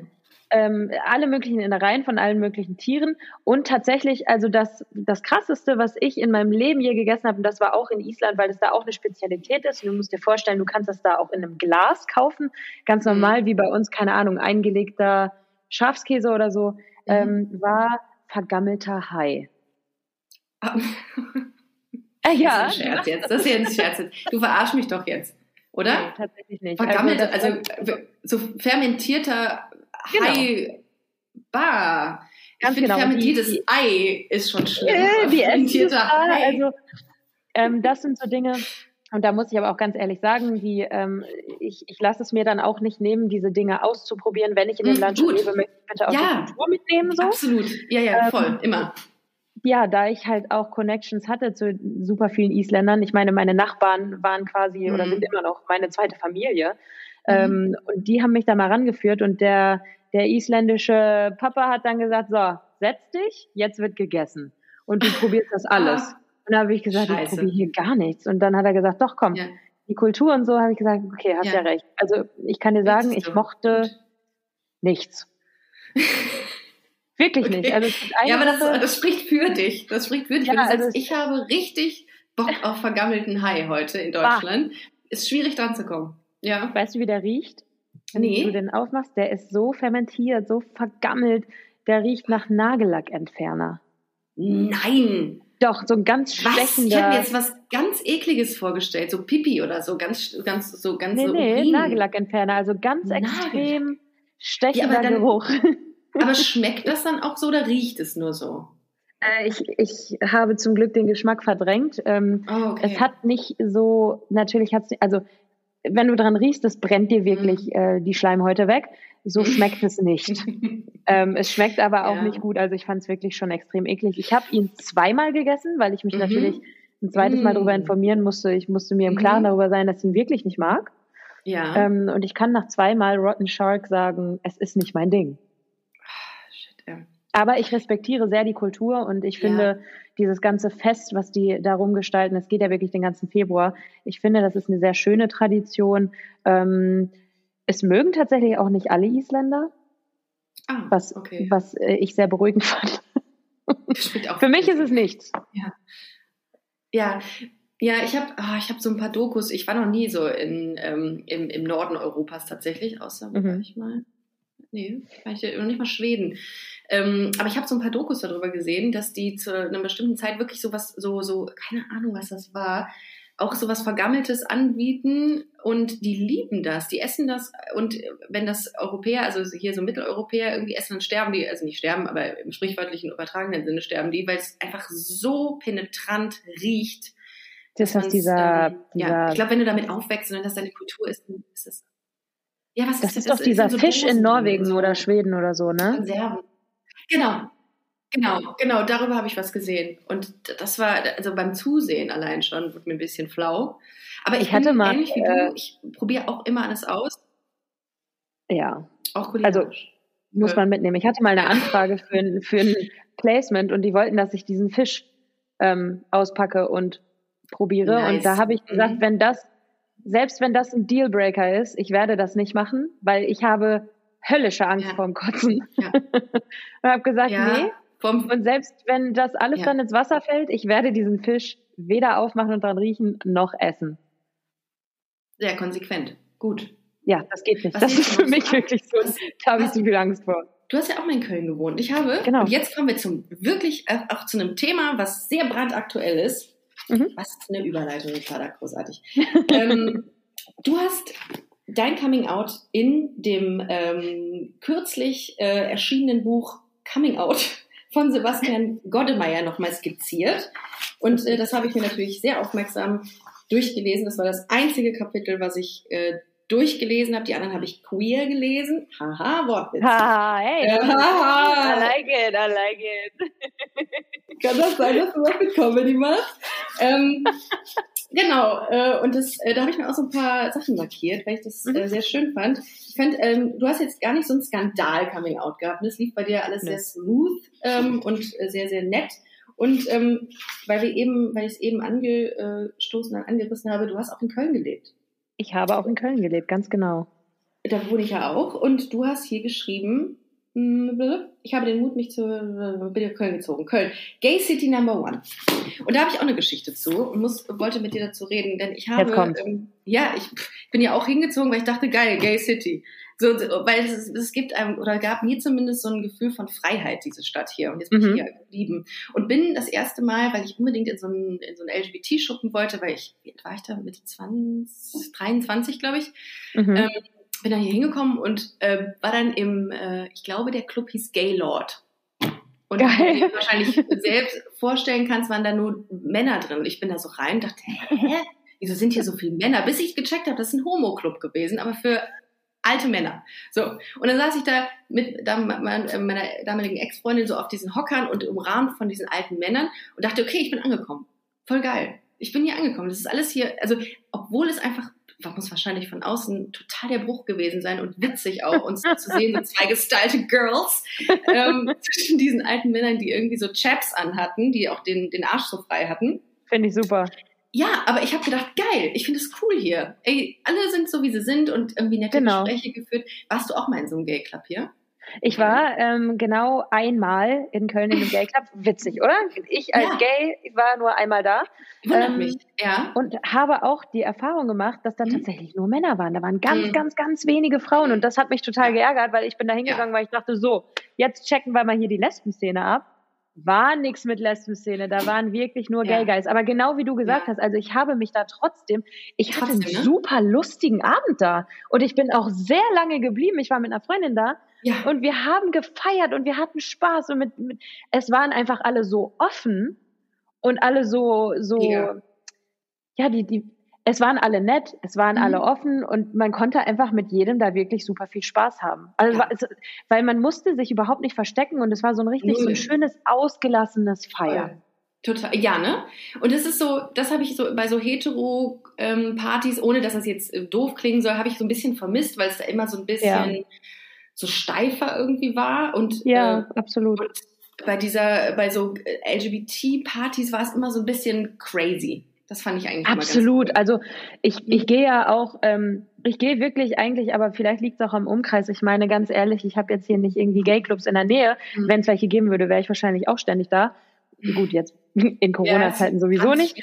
Ähm, alle möglichen Innereien von allen möglichen Tieren und tatsächlich, also das, das krasseste, was ich in meinem Leben je gegessen habe, und das war auch in Island, weil es da auch eine Spezialität ist. Und du musst dir vorstellen, du kannst das da auch in einem Glas kaufen, ganz mhm. normal, wie bei uns, keine Ahnung, eingelegter Schafskäse oder so, mhm. ähm, war vergammelter Hai. <laughs> Äh, ja. Das ist ein Scherz jetzt. Das ist ja ein Scherz jetzt. Du verarsch mich doch jetzt. Oder? Nee, tatsächlich nicht. Vergammelt, also, also so fermentierter genau. Hai. Bah. Ganz ich genau. fermentiertes die, Ei ist schon schlimm. Äh, die fermentierter Hai. Also, ähm, das sind so Dinge, und da muss ich aber auch ganz ehrlich sagen, die, ähm, ich, ich lasse es mir dann auch nicht nehmen, diese Dinge auszuprobieren. Wenn ich in dem hm, Land schon lebe, möchte ich bitte auch ja, die Kultur mitnehmen. So. Absolut. Ja, ja, voll. Ähm, immer. Ja, da ich halt auch Connections hatte zu super vielen Isländern. Ich meine, meine Nachbarn waren quasi mhm. oder sind immer noch meine zweite Familie. Mhm. Ähm, und die haben mich da mal rangeführt und der, der isländische Papa hat dann gesagt, so, setz dich, jetzt wird gegessen. Und du probierst das <laughs> alles. Ah. Und da habe ich gesagt, Scheiße. ich probiere hier gar nichts. Und dann hat er gesagt, doch komm, ja. die Kultur und so, habe ich gesagt, okay, hast ja. ja recht. Also ich kann dir sagen, ich mochte Gut. nichts. <laughs> Wirklich okay. nicht. Also ja, aber das, das, spricht für dich. Das spricht für dich. Ja, also sagst, ich habe richtig Bock auf vergammelten Hai heute in Deutschland. Ah. Ist schwierig dran zu kommen. Ja. Weißt du, wie der riecht? Wenn nee. du den aufmachst, der ist so fermentiert, so vergammelt, der riecht nach Nagellackentferner. Nein! Doch, so ein ganz stechender. Ich habe mir jetzt was ganz ekliges vorgestellt, so Pipi oder so, ganz, ganz, so ganz. Nee, so nee, Urin. Nagellackentferner, also ganz extrem stechender ja, dann, Geruch. <laughs> Aber schmeckt das dann auch so oder riecht es nur so? Äh, ich, ich habe zum Glück den Geschmack verdrängt. Ähm, oh, okay. Es hat nicht so, natürlich hat es, also wenn du dran riechst, das brennt dir wirklich mhm. äh, die Schleimhäute weg. So <laughs> schmeckt es nicht. ähm, es schmeckt aber auch ja. nicht gut. Also ich fand es wirklich schon extrem eklig. Ich habe ihn zweimal gegessen, weil ich mich mhm. natürlich ein zweites Mal darüber mhm. informieren musste. Ich musste mir im Klaren mhm. darüber sein, dass ich ihn wirklich nicht mag. Ja. Ähm, und ich kann nach zweimal Rotten Shark sagen, es ist nicht mein Ding. Shit, ja. Aber ich respektiere sehr die Kultur und ich finde ja. dieses ganze Fest, was die darum gestalten, es geht ja wirklich den ganzen Februar. Ich finde, das ist eine sehr schöne Tradition. Ähm, es mögen tatsächlich auch nicht alle Isländer, ah, was, okay. was äh, ich sehr beruhigend <laughs> fand. Für mich ist es nichts. Ja, ja, ja ich habe oh, hab so ein paar Dokus. Ich war noch nie so in, ähm, im, im Norden Europas tatsächlich, außer mhm. war ich mal. Nee, war ich noch nicht mal Schweden. Ähm, aber ich habe so ein paar Dokus darüber gesehen, dass die zu einer bestimmten Zeit wirklich so was, so, so, keine Ahnung, was das war, auch so was Vergammeltes anbieten und die lieben das, die essen das und wenn das Europäer, also hier so Mitteleuropäer irgendwie essen, dann sterben die, also nicht sterben, aber im sprichwörtlichen übertragenen Sinne sterben die, weil es einfach so penetrant riecht. Das heißt, dieser, ähm, dieser, ja, ich glaube, wenn du damit aufwächst und das deine Kultur ist, dann ist das. Ja, was ist das? Ist das ist doch dieser so Fisch in Norwegen so oder Schweden oder so, ne? Konserven. Genau, Genau, genau, darüber habe ich was gesehen. Und das war, also beim Zusehen allein schon, wurde mir ein bisschen flau. Aber ich, ich hatte mal, ähnlich wie äh, du, ich probiere auch immer alles aus. Ja. Auch kulinarisch. Also muss man mitnehmen. Ich hatte mal eine Anfrage für ein, für ein Placement und die wollten, dass ich diesen Fisch ähm, auspacke und probiere. Nice. Und da habe ich gesagt, mhm. wenn das, selbst wenn das ein Dealbreaker ist, ich werde das nicht machen, weil ich habe höllische Angst ja. vorm Kotzen. Ja. <laughs> und habe gesagt, ja. nee, vom und selbst wenn das alles ja. dann ins Wasser fällt, ich werde diesen Fisch weder aufmachen und dran riechen, noch essen. Sehr konsequent. Gut. Ja, das geht nicht. Was das ist für mich ab? wirklich so. Was, da habe ich zu viel Angst vor. Du hast ja auch mal in Köln gewohnt. Ich habe, genau. und jetzt kommen wir zum wirklich äh, auch zu einem Thema, was sehr brandaktuell ist. Mhm. Was ist eine Überleitung, das war da großartig. <laughs> ähm, du hast dein Coming Out in dem ähm, kürzlich äh, erschienenen Buch Coming Out von Sebastian Goddemeyer nochmal skizziert. Und äh, das habe ich mir natürlich sehr aufmerksam durchgelesen. Das war das einzige Kapitel, was ich äh, durchgelesen habe. Die anderen habe ich queer gelesen. Haha, Wortwitz. Haha, hey. Äh, haha. I like it, I like it. <laughs> Kann das sein, dass du was mit Comedy machst? Ähm, genau, äh, und das, äh, da habe ich mir auch so ein paar Sachen markiert, weil ich das äh, mhm. sehr schön fand. Ich fand, ähm, du hast jetzt gar nicht so ein Skandal-Coming-out gehabt. Das lief bei dir alles sehr smooth ähm, und äh, sehr, sehr nett. Und ähm, weil wir eben, weil ich es eben angestoßen und angerissen habe, du hast auch in Köln gelebt. Ich habe auch in Köln gelebt, ganz genau. Da wohne ich ja auch. Und du hast hier geschrieben, ich habe den Mut, mich zu bin in Köln gezogen. Köln. Gay City Number One. Und da habe ich auch eine Geschichte zu und muss, wollte mit dir dazu reden, denn ich habe, ähm, ja, ich bin ja auch hingezogen, weil ich dachte, geil, Gay City. So, weil es, es gibt einem, oder gab mir zumindest so ein Gefühl von Freiheit, diese Stadt hier. Und jetzt bin mhm. ich hier geblieben. Und bin das erste Mal, weil ich unbedingt in so einen, in so einen LGBT-Schuppen wollte, weil ich, wie war ich da, Mitte 20, 23, glaube ich, mhm. ähm, bin dann hier hingekommen und äh, war dann im, äh, ich glaube, der Club hieß Gaylord. Und Geil. wie du dir wahrscheinlich selbst vorstellen kannst, waren da nur Männer drin. Und ich bin da so rein und dachte, hä? Wieso sind hier so viele Männer? Bis ich gecheckt habe, das ist ein Homo-Club gewesen, aber für alte Männer. So. Und dann saß ich da mit meiner damaligen Ex-Freundin so auf diesen Hockern und umrahmt von diesen alten Männern und dachte, okay, ich bin angekommen. Voll geil. Ich bin hier angekommen. Das ist alles hier, also, obwohl es einfach muss wahrscheinlich von außen total der Bruch gewesen sein und witzig auch, uns zu sehen, so zwei gestylte Girls ähm, <laughs> zwischen diesen alten Männern, die irgendwie so Chaps anhatten, die auch den, den Arsch so frei hatten. Finde ich super. Ja, aber ich habe gedacht, geil, ich finde es cool hier. Ey, alle sind so, wie sie sind und irgendwie nette genau. Gespräche geführt. Warst du auch mal in so einem Gay Club hier? Ich war ähm, genau einmal in Köln in einem Gay Club. Witzig, oder? Ich als ja. Gay war nur einmal da. Wundert ähm, mich, ja. Und habe auch die Erfahrung gemacht, dass da mhm. tatsächlich nur Männer waren. Da waren ganz, mhm. ganz, ganz wenige Frauen. Und das hat mich total geärgert, weil ich bin da hingegangen, ja. weil ich dachte, so, jetzt checken wir mal hier die Lesben-Szene ab war nichts mit Lesben-Szene, da waren wirklich nur ja. Gay Guys. Aber genau wie du gesagt ja. hast, also ich habe mich da trotzdem, ich trotzdem, hatte einen ne? super lustigen Abend da und ich bin auch sehr lange geblieben. Ich war mit einer Freundin da ja. und wir haben gefeiert und wir hatten Spaß und mit, mit es waren einfach alle so offen und alle so so ja, die die es waren alle nett, es waren mhm. alle offen und man konnte einfach mit jedem da wirklich super viel Spaß haben. Also, ja. es, weil man musste sich überhaupt nicht verstecken und es war so ein richtig Null. so ein schönes, ausgelassenes Feiern. Total, ja, ne? Und das ist so, das habe ich so bei so Hetero-Partys, ähm, ohne dass das jetzt äh, doof klingen soll, habe ich so ein bisschen vermisst, weil es da immer so ein bisschen ja. so steifer irgendwie war. Und, ja, äh, absolut. Und bei dieser, bei so äh, LGBT-Partys war es immer so ein bisschen crazy. Das fand ich eigentlich Absolut. Also ich, ich gehe ja auch, ähm, ich gehe wirklich eigentlich, aber vielleicht liegt es auch am Umkreis. Ich meine ganz ehrlich, ich habe jetzt hier nicht irgendwie Gay-Clubs in der Nähe. Mhm. Wenn es welche geben würde, wäre ich wahrscheinlich auch ständig da. Gut, jetzt <laughs> in Corona-Zeiten ja, sowieso nicht.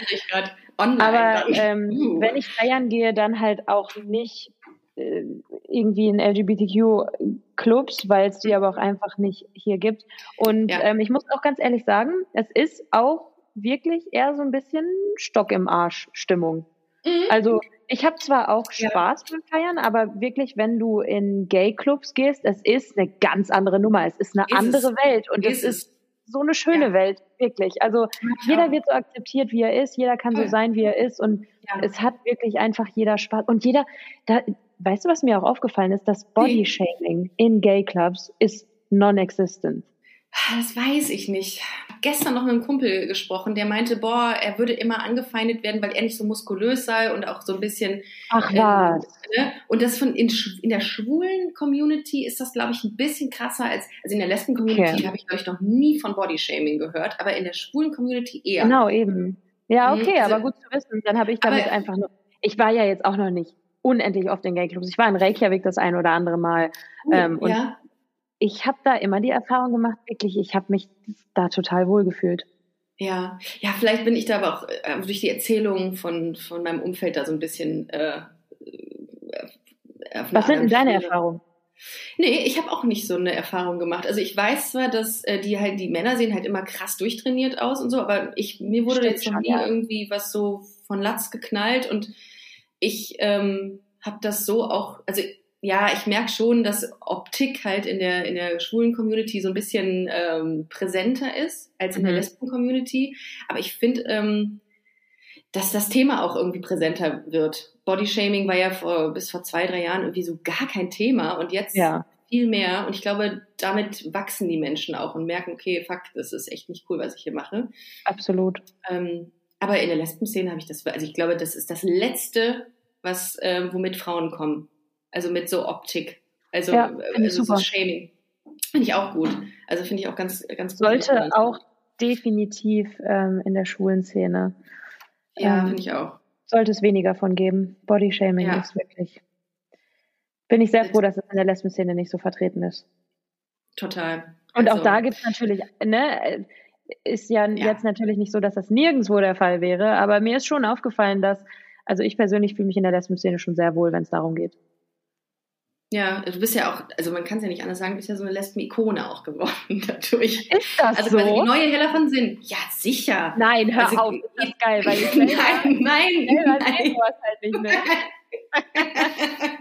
Online aber ähm, uh. wenn ich feiern gehe, dann halt auch nicht äh, irgendwie in LGBTQ-Clubs, weil es die aber auch einfach nicht hier gibt. Und ja. ähm, ich muss auch ganz ehrlich sagen, es ist auch wirklich eher so ein bisschen Stock im Arsch Stimmung. Mhm. Also ich habe zwar auch Spaß ja. beim Feiern, aber wirklich, wenn du in Gay-Clubs gehst, es ist eine ganz andere Nummer. Es ist eine ist andere es. Welt und ist es ist so eine schöne ja. Welt, wirklich. Also ja. jeder wird so akzeptiert, wie er ist, jeder kann so sein, wie er ist und es hat wirklich einfach jeder Spaß. Und jeder, da, weißt du, was mir auch aufgefallen ist? Das Body-Shaming in Gay-Clubs ist non-existent. Das weiß ich nicht. Gestern noch mit einem Kumpel gesprochen, der meinte, boah, er würde immer angefeindet werden, weil er nicht so muskulös sei und auch so ein bisschen. Ach was. Ähm, ne? Und das von in, in der schwulen Community ist das, glaube ich, ein bisschen krasser als also in der lesben Community okay. habe ich glaube ich noch nie von Bodyshaming gehört, aber in der schwulen Community eher. Genau eben. Ja, mhm. okay, also, aber gut zu wissen. Dann habe ich damit aber, einfach nur. Ich war ja jetzt auch noch nicht unendlich oft in Gay-Clubs. Ich war in Reykjavik das ein oder andere Mal. Uh, ähm, und ja ich habe da immer die Erfahrung gemacht, wirklich, ich habe mich da total wohl gefühlt. Ja, ja, vielleicht bin ich da aber auch äh, durch die Erzählungen von, von meinem Umfeld da so ein bisschen. Äh, äh Was sind denn deine Erfahrungen? Nee, ich habe auch nicht so eine Erfahrung gemacht. Also ich weiß zwar, dass äh, die halt, die Männer sehen halt immer krass durchtrainiert aus und so, aber ich, mir wurde Stimmt jetzt noch nie ja. irgendwie was so von Latz geknallt und ich ähm, habe das so auch, also ja, ich merke schon, dass Optik halt in der, in der schwulen Community so ein bisschen ähm, präsenter ist als in mhm. der Lesben-Community. Aber ich finde, ähm, dass das Thema auch irgendwie präsenter wird. Bodyshaming war ja vor, bis vor zwei, drei Jahren irgendwie so gar kein Thema und jetzt ja. viel mehr. Und ich glaube, damit wachsen die Menschen auch und merken, okay, fuck, das ist echt nicht cool, was ich hier mache. Absolut. Ähm, aber in der Lesben-Szene habe ich das, also ich glaube, das ist das Letzte, was, äh, womit Frauen kommen. Also mit so Optik. Also, ja, also so Shaming. Finde ich auch gut. Also finde ich auch ganz, ganz gut. Sollte auch definitiv ähm, in der schwulen Szene. Ja, ähm, finde ich auch. Sollte es weniger von geben. Bodyshaming ja. ist wirklich. Bin ich sehr froh, dass es in der Lesben-Szene nicht so vertreten ist. Total. Und also, auch da gibt es natürlich, ne, ist ja, ja, jetzt natürlich nicht so, dass das nirgendwo der Fall wäre, aber mir ist schon aufgefallen, dass, also ich persönlich fühle mich in der Lesben-Szene schon sehr wohl, wenn es darum geht. Ja, du bist ja auch, also man kann es ja nicht anders sagen, du bist ja so eine Lesben-Ikone auch geworden <laughs> dadurch. Ist das also so? Also die neue Hella von Sinn. Ja, sicher. Nein, hör also, auf, das ist geil, weil ich selber, <laughs> Nein, nein, selber nein. halt nicht mehr. <laughs>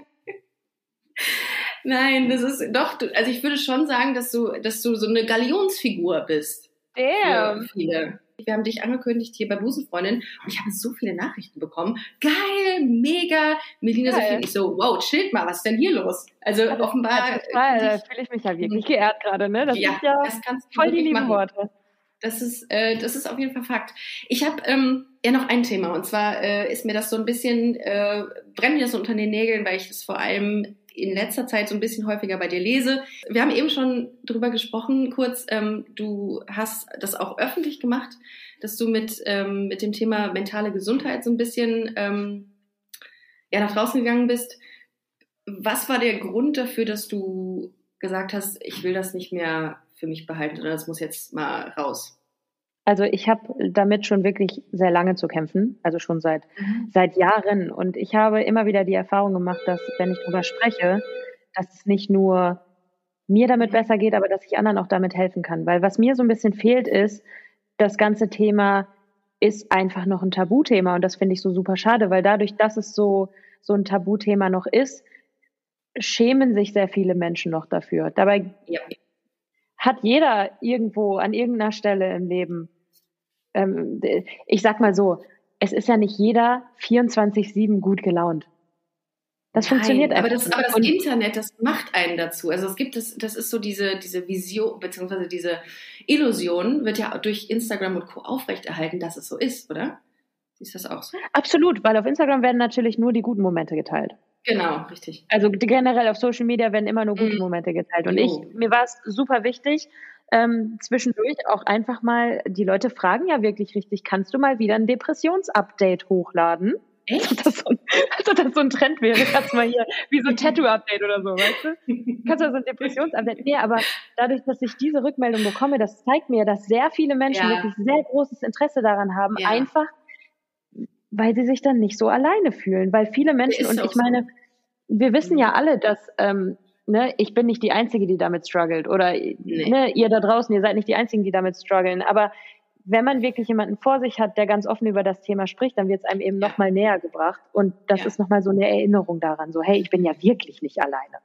nein, das ist doch, also ich würde schon sagen, dass du, dass du so eine Galionsfigur bist. Damn. Für viele wir haben dich angekündigt hier bei Busenfreundin und ich habe so viele Nachrichten bekommen. Geil, mega. Melina Geil. Ich so, wow, chillt mal, was ist denn hier los? Also ja, offenbar. Ja, total, da fühle ich mich ja wirklich geehrt gerade, ne? Das ja, ist ja das kannst voll die lieben machen. Worte. Das ist, äh, das ist auf jeden Fall Fakt. Ich habe ähm, ja noch ein Thema und zwar äh, ist mir das so ein bisschen, äh, brennt mir das so unter den Nägeln, weil ich das vor allem in letzter Zeit so ein bisschen häufiger bei dir lese. Wir haben eben schon drüber gesprochen, kurz. Ähm, du hast das auch öffentlich gemacht, dass du mit, ähm, mit dem Thema mentale Gesundheit so ein bisschen ähm, ja, nach draußen gegangen bist. Was war der Grund dafür, dass du gesagt hast, ich will das nicht mehr für mich behalten oder das muss jetzt mal raus? Also ich habe damit schon wirklich sehr lange zu kämpfen, also schon seit, mhm. seit Jahren. Und ich habe immer wieder die Erfahrung gemacht, dass wenn ich darüber spreche, dass es nicht nur mir damit besser geht, aber dass ich anderen auch damit helfen kann. Weil was mir so ein bisschen fehlt, ist, das ganze Thema ist einfach noch ein Tabuthema. Und das finde ich so super schade, weil dadurch, dass es so, so ein Tabuthema noch ist, schämen sich sehr viele Menschen noch dafür. Dabei ja. hat jeder irgendwo an irgendeiner Stelle im Leben ähm, ich sag mal so, es ist ja nicht jeder 24-7 gut gelaunt. Das Nein, funktioniert einfach. Aber das, aber das Internet, das macht einen dazu. Also es gibt das, das ist so diese, diese Vision, beziehungsweise diese Illusion wird ja durch Instagram und Co. aufrechterhalten, dass es so ist, oder? Ist das auch so? Absolut, weil auf Instagram werden natürlich nur die guten Momente geteilt. Genau, richtig. Also generell auf Social Media werden immer nur gute mhm. Momente geteilt. Und ich, mir war es super wichtig, ähm, zwischendurch auch einfach mal, die Leute fragen ja wirklich richtig, kannst du mal wieder ein Depressionsupdate hochladen? <laughs> Echt? Als das, so ein, als das so ein Trend wäre, kannst du mal hier, wie so ein <laughs> Tattoo-Update oder so, weißt du? Kannst du so ein Depressionsupdate? Nee, aber dadurch, dass ich diese Rückmeldung bekomme, das zeigt mir, dass sehr viele Menschen ja. wirklich sehr großes Interesse daran haben, ja. einfach, weil sie sich dann nicht so alleine fühlen. Weil viele Menschen, und ich meine, wir wissen ja alle, dass ähm, ne, ich bin nicht die Einzige, die damit struggelt. Oder nee. ne, ihr da draußen, ihr seid nicht die Einzigen, die damit strugglen. Aber wenn man wirklich jemanden vor sich hat, der ganz offen über das Thema spricht, dann wird es einem eben ja. nochmal näher gebracht. Und das ja. ist nochmal so eine Erinnerung daran, so, hey, ich bin ja wirklich nicht alleine.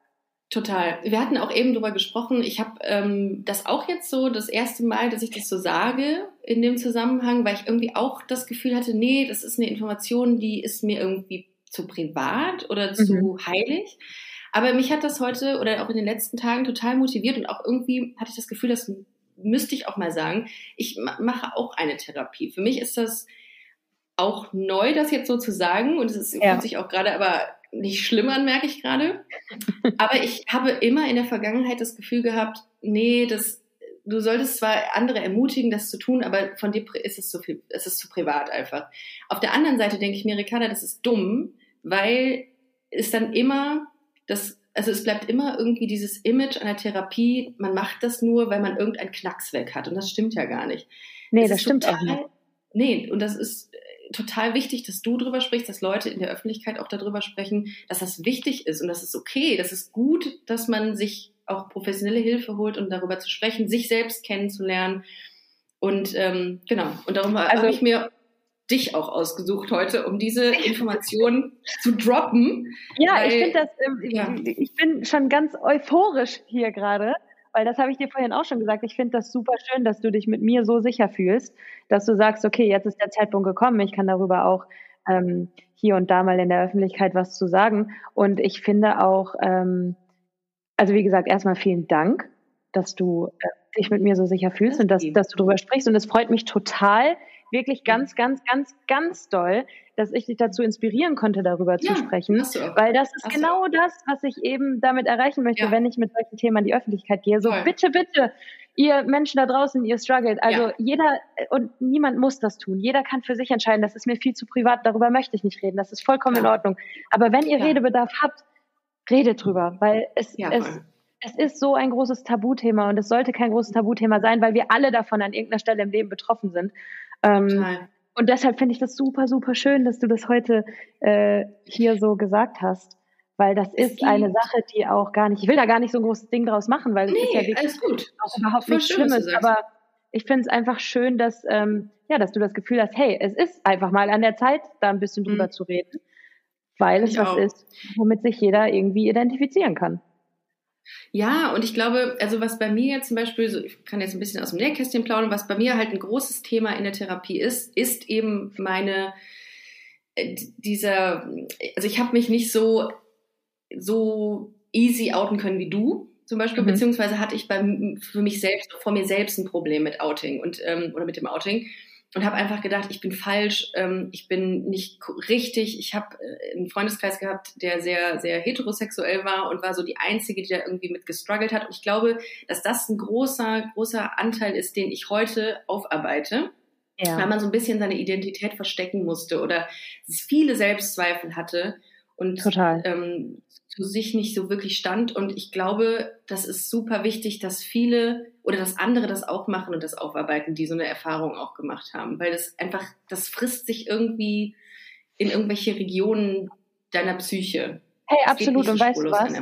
Total. Wir hatten auch eben drüber gesprochen. Ich habe ähm, das auch jetzt so das erste Mal, dass ich das so sage in dem Zusammenhang, weil ich irgendwie auch das Gefühl hatte, nee, das ist eine Information, die ist mir irgendwie zu privat oder zu mhm. heilig. Aber mich hat das heute oder auch in den letzten Tagen total motiviert und auch irgendwie hatte ich das Gefühl, das müsste ich auch mal sagen, ich mache auch eine Therapie. Für mich ist das auch neu, das jetzt so zu sagen und es ist, ja. fühlt sich auch gerade aber nicht schlimm an, merke ich gerade. <laughs> aber ich habe immer in der Vergangenheit das Gefühl gehabt, nee, das, du solltest zwar andere ermutigen, das zu tun, aber von dir ist es zu viel, es ist zu privat einfach. Auf der anderen Seite denke ich mir, Ricarda, das ist dumm, weil es dann immer das, also es bleibt immer irgendwie dieses Image einer Therapie, man macht das nur, weil man irgendeinen Knacks weg hat. Und das stimmt ja gar nicht. Nee, das, das stimmt total, auch nicht. Nee, und das ist äh, total wichtig, dass du drüber sprichst, dass Leute in der Öffentlichkeit auch darüber sprechen, dass das wichtig ist und das ist okay. Das ist gut, dass man sich auch professionelle Hilfe holt, um darüber zu sprechen, sich selbst kennenzulernen. Und ähm, genau, und darum also, habe ich mir dich auch ausgesucht heute, um diese Informationen zu droppen. Ja, weil, ich finde das, ähm, ja. ich bin schon ganz euphorisch hier gerade, weil das habe ich dir vorhin auch schon gesagt. Ich finde das super schön, dass du dich mit mir so sicher fühlst, dass du sagst, okay, jetzt ist der Zeitpunkt gekommen, ich kann darüber auch ähm, hier und da mal in der Öffentlichkeit was zu sagen. Und ich finde auch, ähm, also wie gesagt, erstmal vielen Dank, dass du äh, dich mit mir so sicher fühlst das und dass, dass du darüber sprichst. Und es freut mich total, wirklich ganz, ganz, ganz, ganz doll, dass ich dich dazu inspirieren konnte, darüber ja, zu sprechen. Weil das ist genau das, was ich eben damit erreichen möchte, ja. wenn ich mit solchen Themen in die Öffentlichkeit gehe. So, Voll. bitte, bitte, ihr Menschen da draußen, ihr struggelt. Also ja. jeder und niemand muss das tun. Jeder kann für sich entscheiden, das ist mir viel zu privat, darüber möchte ich nicht reden. Das ist vollkommen in Ordnung. Aber wenn ihr Redebedarf habt, redet drüber, weil es, es, es ist so ein großes Tabuthema und es sollte kein großes Tabuthema sein, weil wir alle davon an irgendeiner Stelle im Leben betroffen sind. Ähm, und deshalb finde ich das super, super schön, dass du das heute äh, hier so gesagt hast. Weil das es ist eine Sache, die auch gar nicht, ich will da gar nicht so ein großes Ding draus machen, weil es nee, ist ja wirklich alles gut. auch überhaupt nichts Schlimmes. Aber ich finde es einfach schön, dass, ähm, ja, dass du das Gefühl hast, hey, es ist einfach mal an der Zeit, da ein bisschen drüber mhm. zu reden, weil es was auch. ist, womit sich jeder irgendwie identifizieren kann. Ja, und ich glaube, also was bei mir jetzt zum Beispiel, so, ich kann jetzt ein bisschen aus dem Nähkästchen plaudern, was bei mir halt ein großes Thema in der Therapie ist, ist eben meine, äh, dieser, also ich habe mich nicht so, so easy outen können wie du zum Beispiel, mhm. beziehungsweise hatte ich bei, für mich selbst, vor mir selbst ein Problem mit Outing und, ähm, oder mit dem Outing und habe einfach gedacht, ich bin falsch, ähm, ich bin nicht richtig. Ich habe äh, einen Freundeskreis gehabt, der sehr, sehr heterosexuell war und war so die Einzige, die da irgendwie mit gestruggelt hat. Und ich glaube, dass das ein großer, großer Anteil ist, den ich heute aufarbeite. Ja. Weil man so ein bisschen seine Identität verstecken musste oder viele Selbstzweifel hatte und Total. Ähm, zu sich nicht so wirklich stand. Und ich glaube, das ist super wichtig, dass viele oder dass andere das auch machen und das aufarbeiten, die so eine Erfahrung auch gemacht haben. Weil das einfach, das frisst sich irgendwie in irgendwelche Regionen deiner Psyche. Hey, das absolut. Und weißt du was?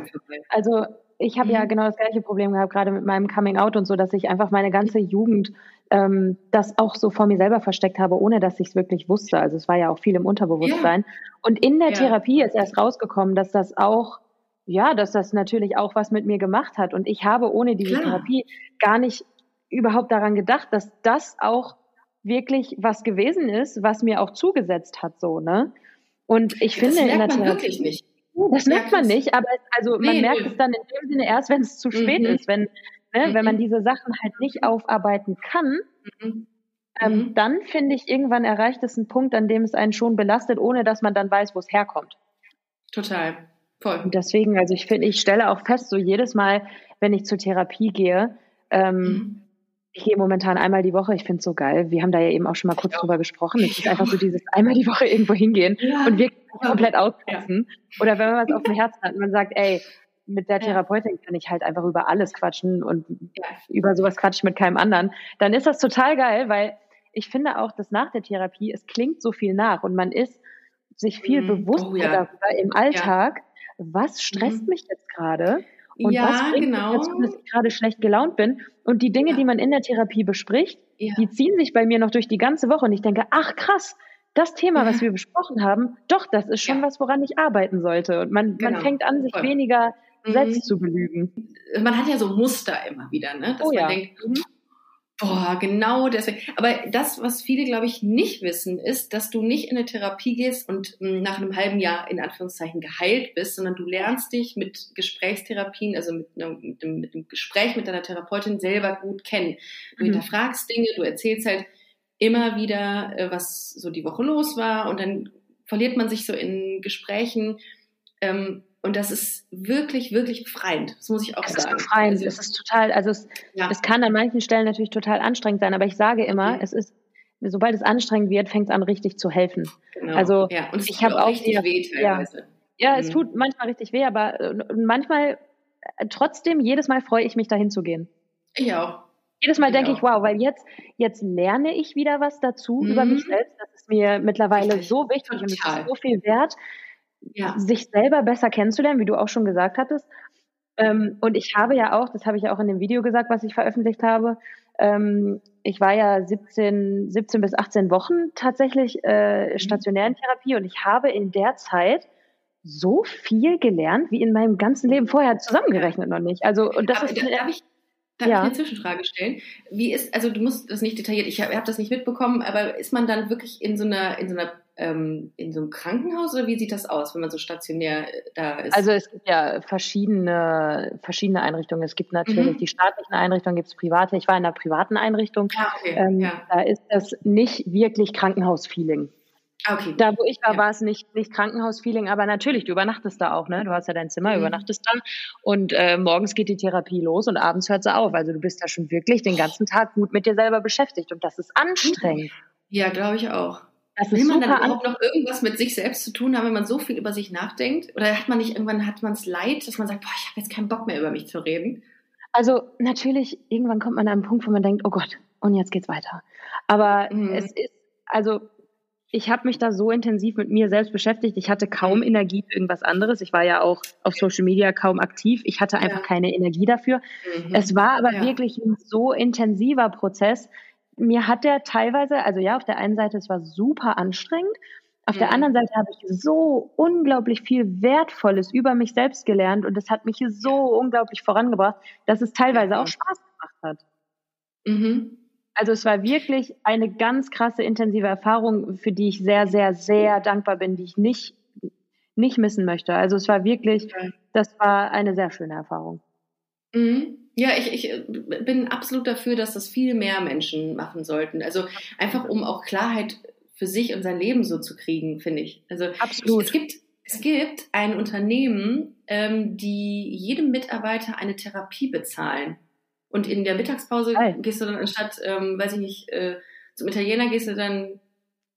Also ich habe mhm. ja genau das gleiche Problem gehabt, gerade mit meinem Coming Out und so, dass ich einfach meine ganze Jugend ähm, das auch so vor mir selber versteckt habe, ohne dass ich es wirklich wusste. Also es war ja auch viel im Unterbewusstsein. Ja. Und in der ja. Therapie ist erst rausgekommen, dass das auch, ja, dass das natürlich auch was mit mir gemacht hat. Und ich habe ohne diese Klar. Therapie gar nicht überhaupt daran gedacht, dass das auch wirklich was gewesen ist, was mir auch zugesetzt hat, so, ne? Und ich das finde in der Therapie. Wirklich nicht. Das merkt man nicht, aber also nee, man merkt nee. es dann in dem Sinne erst, wenn es zu spät mhm. ist, wenn, ne, mhm. wenn man diese Sachen halt nicht aufarbeiten kann, mhm. Ähm, mhm. dann finde ich, irgendwann erreicht es einen Punkt, an dem es einen schon belastet, ohne dass man dann weiß, wo es herkommt. Total. Voll. Und deswegen, also ich finde, ich stelle auch fest, so jedes Mal, wenn ich zur Therapie gehe, ähm, mhm. ich gehe momentan einmal die Woche, ich finde es so geil. Wir haben da ja eben auch schon mal kurz drüber gesprochen. Es ist einfach so dieses einmal die Woche irgendwo hingehen ja. und wirklich komplett. Ja. Oder wenn man was auf dem Herzen hat und man sagt, ey, mit der Therapeutin kann ich halt einfach über alles quatschen und über sowas quatsche ich mit keinem anderen, dann ist das total geil, weil ich finde auch, dass nach der Therapie, es klingt so viel nach und man ist sich viel mm, bewusster oh, ja. darüber im Alltag, ja. was stresst mm. mich jetzt gerade und ja, was bringt genau. mich dazu, dass ich gerade schlecht gelaunt bin. Und die Dinge, die man in der Therapie bespricht, die ziehen sich bei mir noch durch die ganze Woche und ich denke, ach krass, das Thema, was wir besprochen haben, doch, das ist schon was, woran ich arbeiten sollte. Und man, genau. man fängt an, sich Voll. weniger selbst mhm. zu belügen. Man hat ja so Muster immer wieder, ne? dass oh, man ja. denkt, mhm. boah, genau deswegen. Aber das, was viele, glaube ich, nicht wissen, ist, dass du nicht in eine Therapie gehst und hm, nach einem halben Jahr in Anführungszeichen geheilt bist, sondern du lernst dich mit Gesprächstherapien, also mit, einer, mit, dem, mit dem Gespräch mit deiner Therapeutin selber gut kennen. Du mhm. hinterfragst Dinge, du erzählst halt immer wieder, äh, was so die Woche los war und dann verliert man sich so in Gesprächen. Ähm, und das ist wirklich, wirklich befreiend. Das muss ich auch es sagen. Es ist befreiend. Also, es ist total, also es, ja. es kann an manchen Stellen natürlich total anstrengend sein, aber ich sage immer, okay. es ist, sobald es anstrengend wird, fängt es an, richtig zu helfen. Genau. Also ja. und es ich habe auch richtig die, weh teilweise. Ja, ja mhm. es tut manchmal richtig weh, aber äh, manchmal äh, trotzdem, jedes Mal freue ich mich, dahin zu gehen. Ich auch. Jedes Mal ich denke auch. ich, wow, weil jetzt, jetzt lerne ich wieder was dazu mhm. über mich mhm. selbst. Das ist mir mittlerweile richtig. so wichtig Total. und so viel wert ja. sich selber besser kennenzulernen, wie du auch schon gesagt hattest. Ähm, und ich habe ja auch, das habe ich ja auch in dem Video gesagt, was ich veröffentlicht habe, ähm, ich war ja 17, 17 bis 18 Wochen tatsächlich äh, mhm. stationär in Therapie und ich habe in der Zeit so viel gelernt, wie in meinem ganzen Leben vorher zusammengerechnet noch nicht. Also und das Aber, ist darf ich, darf ja. ich eine Zwischenfrage stellen? Wie ist also du musst das nicht detailliert, ich habe hab das nicht mitbekommen, aber ist man dann wirklich in so einer in so einer ähm, in so einem Krankenhaus oder wie sieht das aus, wenn man so stationär äh, da ist? Also es gibt ja verschiedene, verschiedene Einrichtungen. Es gibt natürlich mhm. die staatlichen Einrichtungen, gibt es private. Ich war in einer privaten Einrichtung. Ah, okay. ähm, ja. Da ist das nicht wirklich Krankenhausfeeling. Ah, okay. Da, wo ich war, ja. war es nicht, nicht Krankenhausfeeling, aber natürlich, du übernachtest da auch, ne? Du hast ja dein Zimmer, mhm. übernachtest da und äh, morgens geht die Therapie los und abends hört sie auf. Also du bist da schon wirklich den ganzen Tag gut mit dir selber beschäftigt und das ist anstrengend. Ja, glaube ich auch. Das Will man dann überhaupt noch irgendwas mit sich selbst zu tun haben, wenn man so viel über sich nachdenkt? Oder hat man nicht irgendwann hat man es leid, dass man sagt, boah, ich habe jetzt keinen Bock mehr über mich zu reden? Also natürlich, irgendwann kommt man an einen Punkt, wo man denkt, oh Gott, und jetzt geht's weiter. Aber mhm. es ist, also ich habe mich da so intensiv mit mir selbst beschäftigt. Ich hatte kaum mhm. Energie für irgendwas anderes. Ich war ja auch auf Social Media kaum aktiv. Ich hatte einfach ja. keine Energie dafür. Mhm. Es war aber ja. wirklich ein so intensiver Prozess. Mir hat der teilweise, also ja, auf der einen Seite, es war super anstrengend. Auf mhm. der anderen Seite habe ich so unglaublich viel Wertvolles über mich selbst gelernt und es hat mich so unglaublich vorangebracht, dass es teilweise auch Spaß gemacht hat. Mhm. Also es war wirklich eine ganz krasse, intensive Erfahrung, für die ich sehr, sehr, sehr dankbar bin, die ich nicht, nicht missen möchte. Also es war wirklich, das war eine sehr schöne Erfahrung. Mhm. Ja, ich, ich äh, bin absolut dafür, dass das viel mehr Menschen machen sollten. Also einfach um auch Klarheit für sich und sein Leben so zu kriegen, finde ich. Also absolut. Ich, es gibt es gibt ein Unternehmen, ähm, die jedem Mitarbeiter eine Therapie bezahlen. Und in der Mittagspause Hi. gehst du dann anstatt, ähm, weiß ich nicht, äh, zum Italiener gehst du dann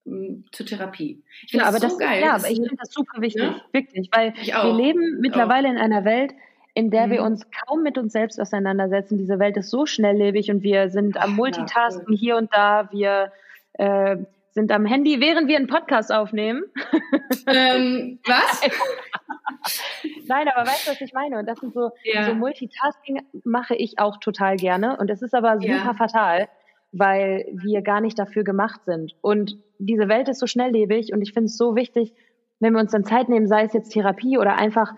ähm, zur Therapie. Ich finde ja, das so das, geil. Ja, aber ich finde das super wichtig, ja? wirklich, weil wir leben mittlerweile in einer Welt, in der mhm. wir uns kaum mit uns selbst auseinandersetzen. Diese Welt ist so schnelllebig und wir sind am Multitasken ja, hier und da. Wir äh, sind am Handy, während wir einen Podcast aufnehmen. <laughs> Ähm, was? <laughs> Nein, aber weißt du, was ich meine? Und das sind so, ja. so Multitasking mache ich auch total gerne. Und es ist aber super ja. fatal, weil wir gar nicht dafür gemacht sind. Und diese Welt ist so schnelllebig und ich finde es so wichtig, wenn wir uns dann Zeit nehmen, sei es jetzt Therapie oder einfach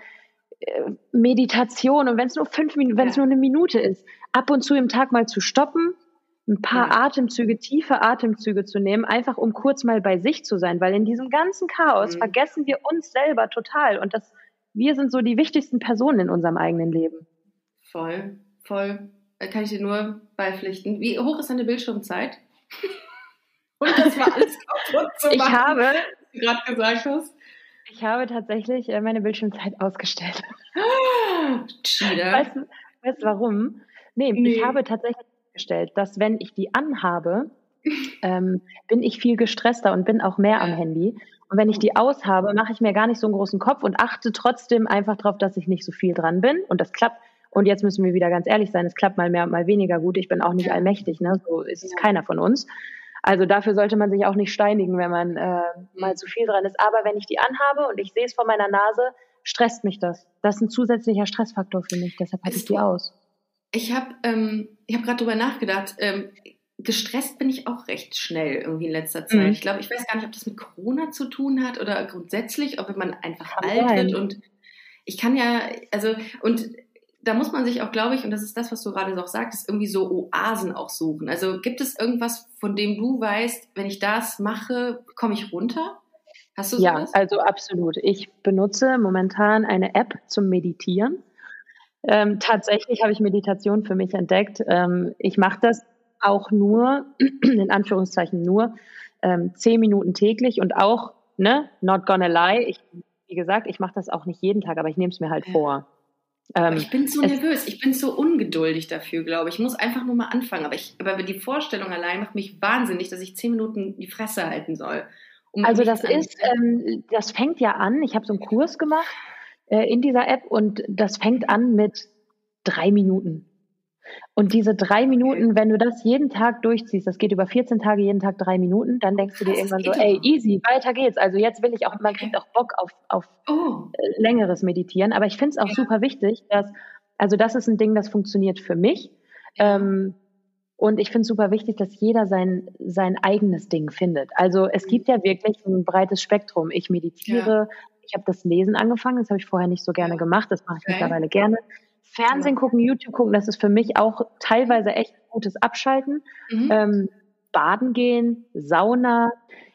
Meditation und wenn es nur fünf Minuten, wenn es ja. nur eine Minute ist, ab und zu im Tag mal zu stoppen, ein paar ja. Atemzüge, tiefe Atemzüge zu nehmen, einfach um kurz mal bei sich zu sein, weil in diesem ganzen Chaos mhm. vergessen wir uns selber total und das, wir sind so die wichtigsten Personen in unserem eigenen Leben. Voll, voll. Da kann ich dir nur beipflichten. Wie hoch ist deine Bildschirmzeit? und <laughs> das war alles <laughs> kaputt zu machen, ich habe, was du gerade gesagt hast. Ich habe tatsächlich äh, meine Bildschirmzeit <laughs> ausgestellt. Cheater. Weißt du, weißt warum? Nee, nee, ich habe tatsächlich festgestellt, dass wenn ich die anhabe, ähm, bin ich viel gestresster und bin auch mehr am Handy. Und wenn ich die aushabe, mache ich mir gar nicht so einen großen Kopf und achte trotzdem einfach darauf, dass ich nicht so viel dran bin. Und das klappt. Und jetzt müssen wir wieder ganz ehrlich sein, es klappt mal mehr, mal weniger gut. Ich bin auch nicht allmächtig, ne? so ist es keiner von uns. Also dafür sollte man sich auch nicht steinigen, wenn man äh, mal zu viel dran ist. Aber wenn ich die anhabe und ich sehe es vor meiner Nase, stresst mich das. Das ist ein zusätzlicher Stressfaktor für mich. Deshalb hatte ich die aus. Ich habe ähm, hab gerade drüber nachgedacht. Ähm, gestresst bin ich auch recht schnell irgendwie in letzter Zeit. Mhm. Ich glaube, ich weiß gar nicht, ob das mit Corona zu tun hat oder grundsätzlich, ob man einfach kann alt sein. wird. Und ich kann ja, also, und da muss man sich auch, glaube ich, und das ist das, was du gerade auch sagtest, irgendwie so Oasen auch suchen. Also gibt es irgendwas, von dem du weißt, wenn ich das mache, komme ich runter? Hast du sowas? Ja, also absolut. Ich benutze momentan eine App zum Meditieren. Ähm, tatsächlich habe ich Meditation für mich entdeckt. Ähm, ich mache das auch nur, <clears throat> in Anführungszeichen nur, ähm, zehn Minuten täglich und auch, ne, not gonna lie, ich, wie gesagt, ich mache das auch nicht jeden Tag, aber ich nehme es mir halt ja. vor. Ähm, ich bin so nervös, ich bin so ungeduldig dafür, glaube ich. Ich muss einfach nur mal anfangen. Aber, ich, aber die Vorstellung allein macht mich wahnsinnig, dass ich zehn Minuten die Fresse halten soll. Um also das ist, ähm, das fängt ja an. Ich habe so einen Kurs gemacht äh, in dieser App und das fängt an mit drei Minuten. Und diese drei Minuten, wenn du das jeden Tag durchziehst, das geht über 14 Tage, jeden Tag drei Minuten, dann denkst du dir irgendwann so, ey, easy, weiter geht's. Also jetzt will ich auch, man kriegt auch Bock auf, auf oh. Äh, längeres Meditieren. Aber ich finde es auch ja. super wichtig, dass, also das ist ein Ding, das funktioniert für mich. Ähm, und ich finde es super wichtig, dass jeder sein, sein eigenes Ding findet. Also es mhm. gibt ja wirklich ein breites Spektrum. Ich meditiere, ja. ich habe das Lesen angefangen, das habe ich vorher nicht so gerne gemacht, das mache ich okay. mittlerweile gerne. Fernsehen gucken, YouTube gucken, das ist für mich auch teilweise echt gutes Abschalten. Mhm. Ähm, Baden gehen, Sauna.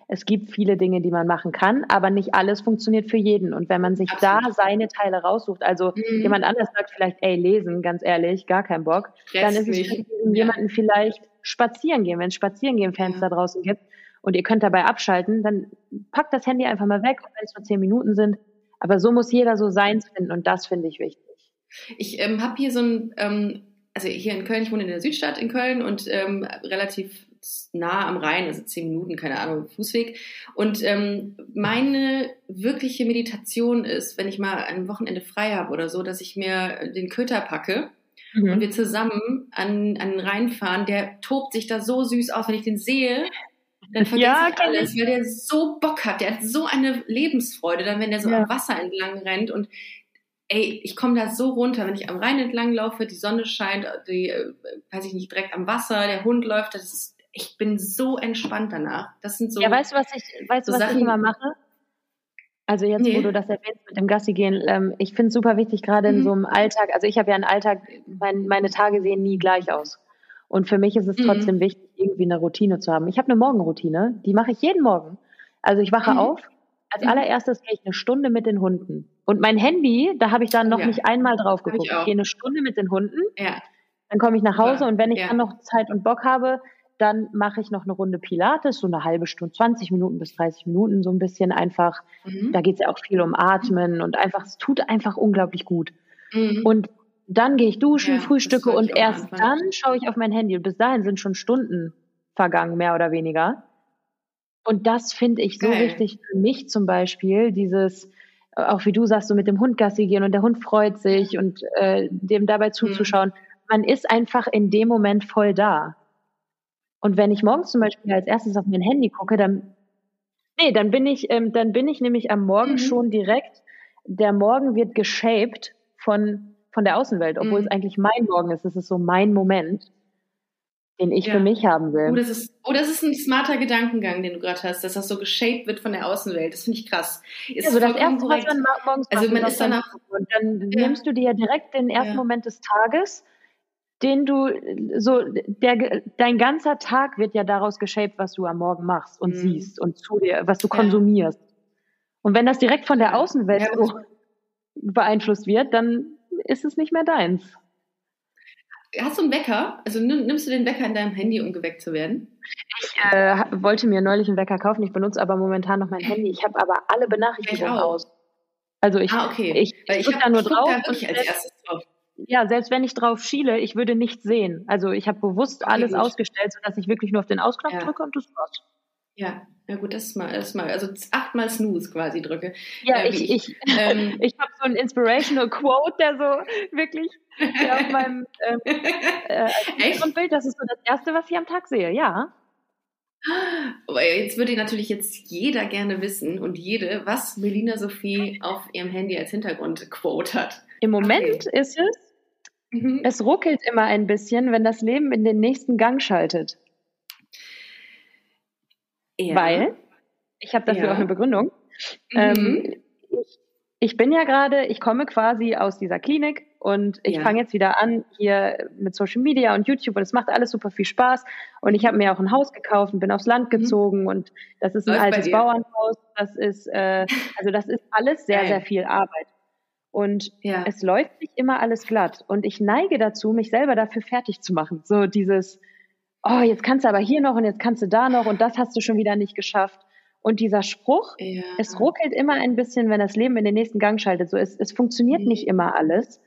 Es gibt viele Dinge, die man machen kann, aber nicht alles funktioniert für jeden. Und wenn man sich Absolut. da seine Teile raussucht, also mhm. jemand anders sagt vielleicht, ey, lesen, ganz ehrlich, gar keinen Bock, Stress dann ist es für jemanden vielleicht spazieren gehen, wenn es spazieren gehen Fans ja. da draußen gibt und ihr könnt dabei abschalten, dann packt das Handy einfach mal weg, wenn es nur zehn Minuten sind. Aber so muss jeder so seins finden und das finde ich wichtig. Ich ähm, habe hier so ein, ähm, also hier in Köln, ich wohne in der Südstadt in Köln und ähm, relativ nah am Rhein, also zehn Minuten, keine Ahnung, Fußweg. Und ähm, meine wirkliche Meditation ist, wenn ich mal ein Wochenende frei habe oder so, dass ich mir den Köter packe mhm. und wir zusammen an, an den Rhein fahren. Der tobt sich da so süß aus, wenn ich den sehe. Dann vergesse ja, ich alles, weil der so Bock hat. Der hat so eine Lebensfreude, dann wenn er so ja. am Wasser entlang rennt und ey, ich komme da so runter, wenn ich am Rhein entlang laufe, die Sonne scheint, die, äh, weiß ich nicht, direkt am Wasser, der Hund läuft, das ist, ich bin so entspannt danach. Das sind so. Ja, weißt du, was ich, weißt so was Sachen, ich immer mache? Also jetzt, nee. wo du das erwähnst mit dem Gassi gehen, ähm, ich finde es super wichtig, gerade mhm. in so einem Alltag, also ich habe ja einen Alltag, mein, meine Tage sehen nie gleich aus. Und für mich ist es mhm. trotzdem wichtig, irgendwie eine Routine zu haben. Ich habe eine Morgenroutine, die mache ich jeden Morgen. Also ich wache mhm. auf, als mhm. allererstes gehe ich eine Stunde mit den Hunden. Und mein Handy, da habe ich dann noch ja. nicht einmal drauf geguckt. Ich, ich, gehe eine Stunde mit den Hunden, ja. dann komme ich nach Hause ja. und wenn ich dann noch Zeit und Bock habe, dann mache ich noch eine Runde Pilates, so eine halbe Stunde, 20 Minuten bis 30 Minuten, so ein bisschen einfach. Mhm. Da geht es ja auch viel um Atmen und einfach, es tut einfach unglaublich gut. Mhm. Und dann gehe ich duschen, frühstücke und erst dann schaue ich auf mein Handy. Und bis dahin sind schon Stunden vergangen, mehr oder weniger. Und das finde ich so Geil. wichtig für mich zum Beispiel, dieses, auch wie du sagst, so mit dem Hund Gassi gehen und der Hund freut sich und äh, dem dabei mhm. zuzuschauen. Mhm. Man ist einfach in dem Moment voll da. Und wenn ich morgens zum Beispiel als erstes auf mein Handy gucke, dann, nee, dann bin ich, ähm, dann bin ich nämlich am Morgen mhm. schon direkt, der Morgen wird geshaped von, von der Außenwelt, obwohl mhm. es eigentlich mein Morgen ist. Es ist so mein Moment, den ich ja. für mich haben will. Oh, das ist, oh, das ist ein smarter Gedankengang, den du gerade hast, dass das so geshaped wird von der Außenwelt. Das finde ich krass. Ist also das erste, korrekt. was man morgens also man ist dann, und dann ja. nimmst du dir direkt den ersten ja. Moment des Tages den du so der dein ganzer Tag wird ja daraus geshaped, was du am Morgen machst und mhm. siehst und zu dir, was du konsumierst. Und wenn das direkt von der Außenwelt so beeinflusst wird, dann ist es nicht mehr deins. Hast du einen Wecker? Also nimmst du den Wecker in deinem Handy, um geweckt zu werden? Ich äh, wollte mir neulich einen Wecker kaufen. Ich benutze aber momentan noch mein Handy. Ich habe aber alle Benachrichtigungen aus. Also ich, ah, okay. ich, ich, ich drücke da nur drauf. Da erstes drauf ja, selbst wenn ich drauf schiele, ich würde nichts sehen. Also ich habe bewusst okay, alles gut. ausgestellt, sodass ich wirklich nur auf den Ausknopf ja. drücke und das war's. Ja, ja gut, das ist mal, das ist mal, also achtmal Snooze quasi drücke. Ja, äh, ich, ich, ähm, <laughs> ich habe so ein inspirational Quote, der so wirklich der auf meinem ähm, <laughs> äh, Bild, das ist so das Erste, was ich am Tag sehe, ja. Aber jetzt würde natürlich jetzt jeder gerne wissen und jede, was Melina Sophie auf ihrem Handy als Hintergrundquote hat. Im Moment okay. ist es, mhm. es ruckelt immer ein bisschen, wenn das Leben in den nächsten Gang schaltet. Ja. Weil, ich habe dafür ja. auch eine Begründung. Mhm. Ähm, ich, ich bin ja gerade, ich komme quasi aus dieser Klinik und ich ja. fange jetzt wieder an hier mit Social Media und YouTube und es macht alles super viel Spaß. Und ich habe mir auch ein Haus gekauft und bin aufs Land mhm. gezogen mhm. und das ist ein Läuft altes Bauernhaus. Das ist, äh, also das ist alles sehr, sehr viel Arbeit. Und ja. es läuft nicht immer alles glatt. Und ich neige dazu, mich selber dafür fertig zu machen. So dieses, oh, jetzt kannst du aber hier noch und jetzt kannst du da noch und das hast du schon wieder nicht geschafft. Und dieser Spruch, ja. es ruckelt immer ein bisschen, wenn das Leben in den nächsten Gang schaltet. So, es, es funktioniert mhm. nicht immer alles.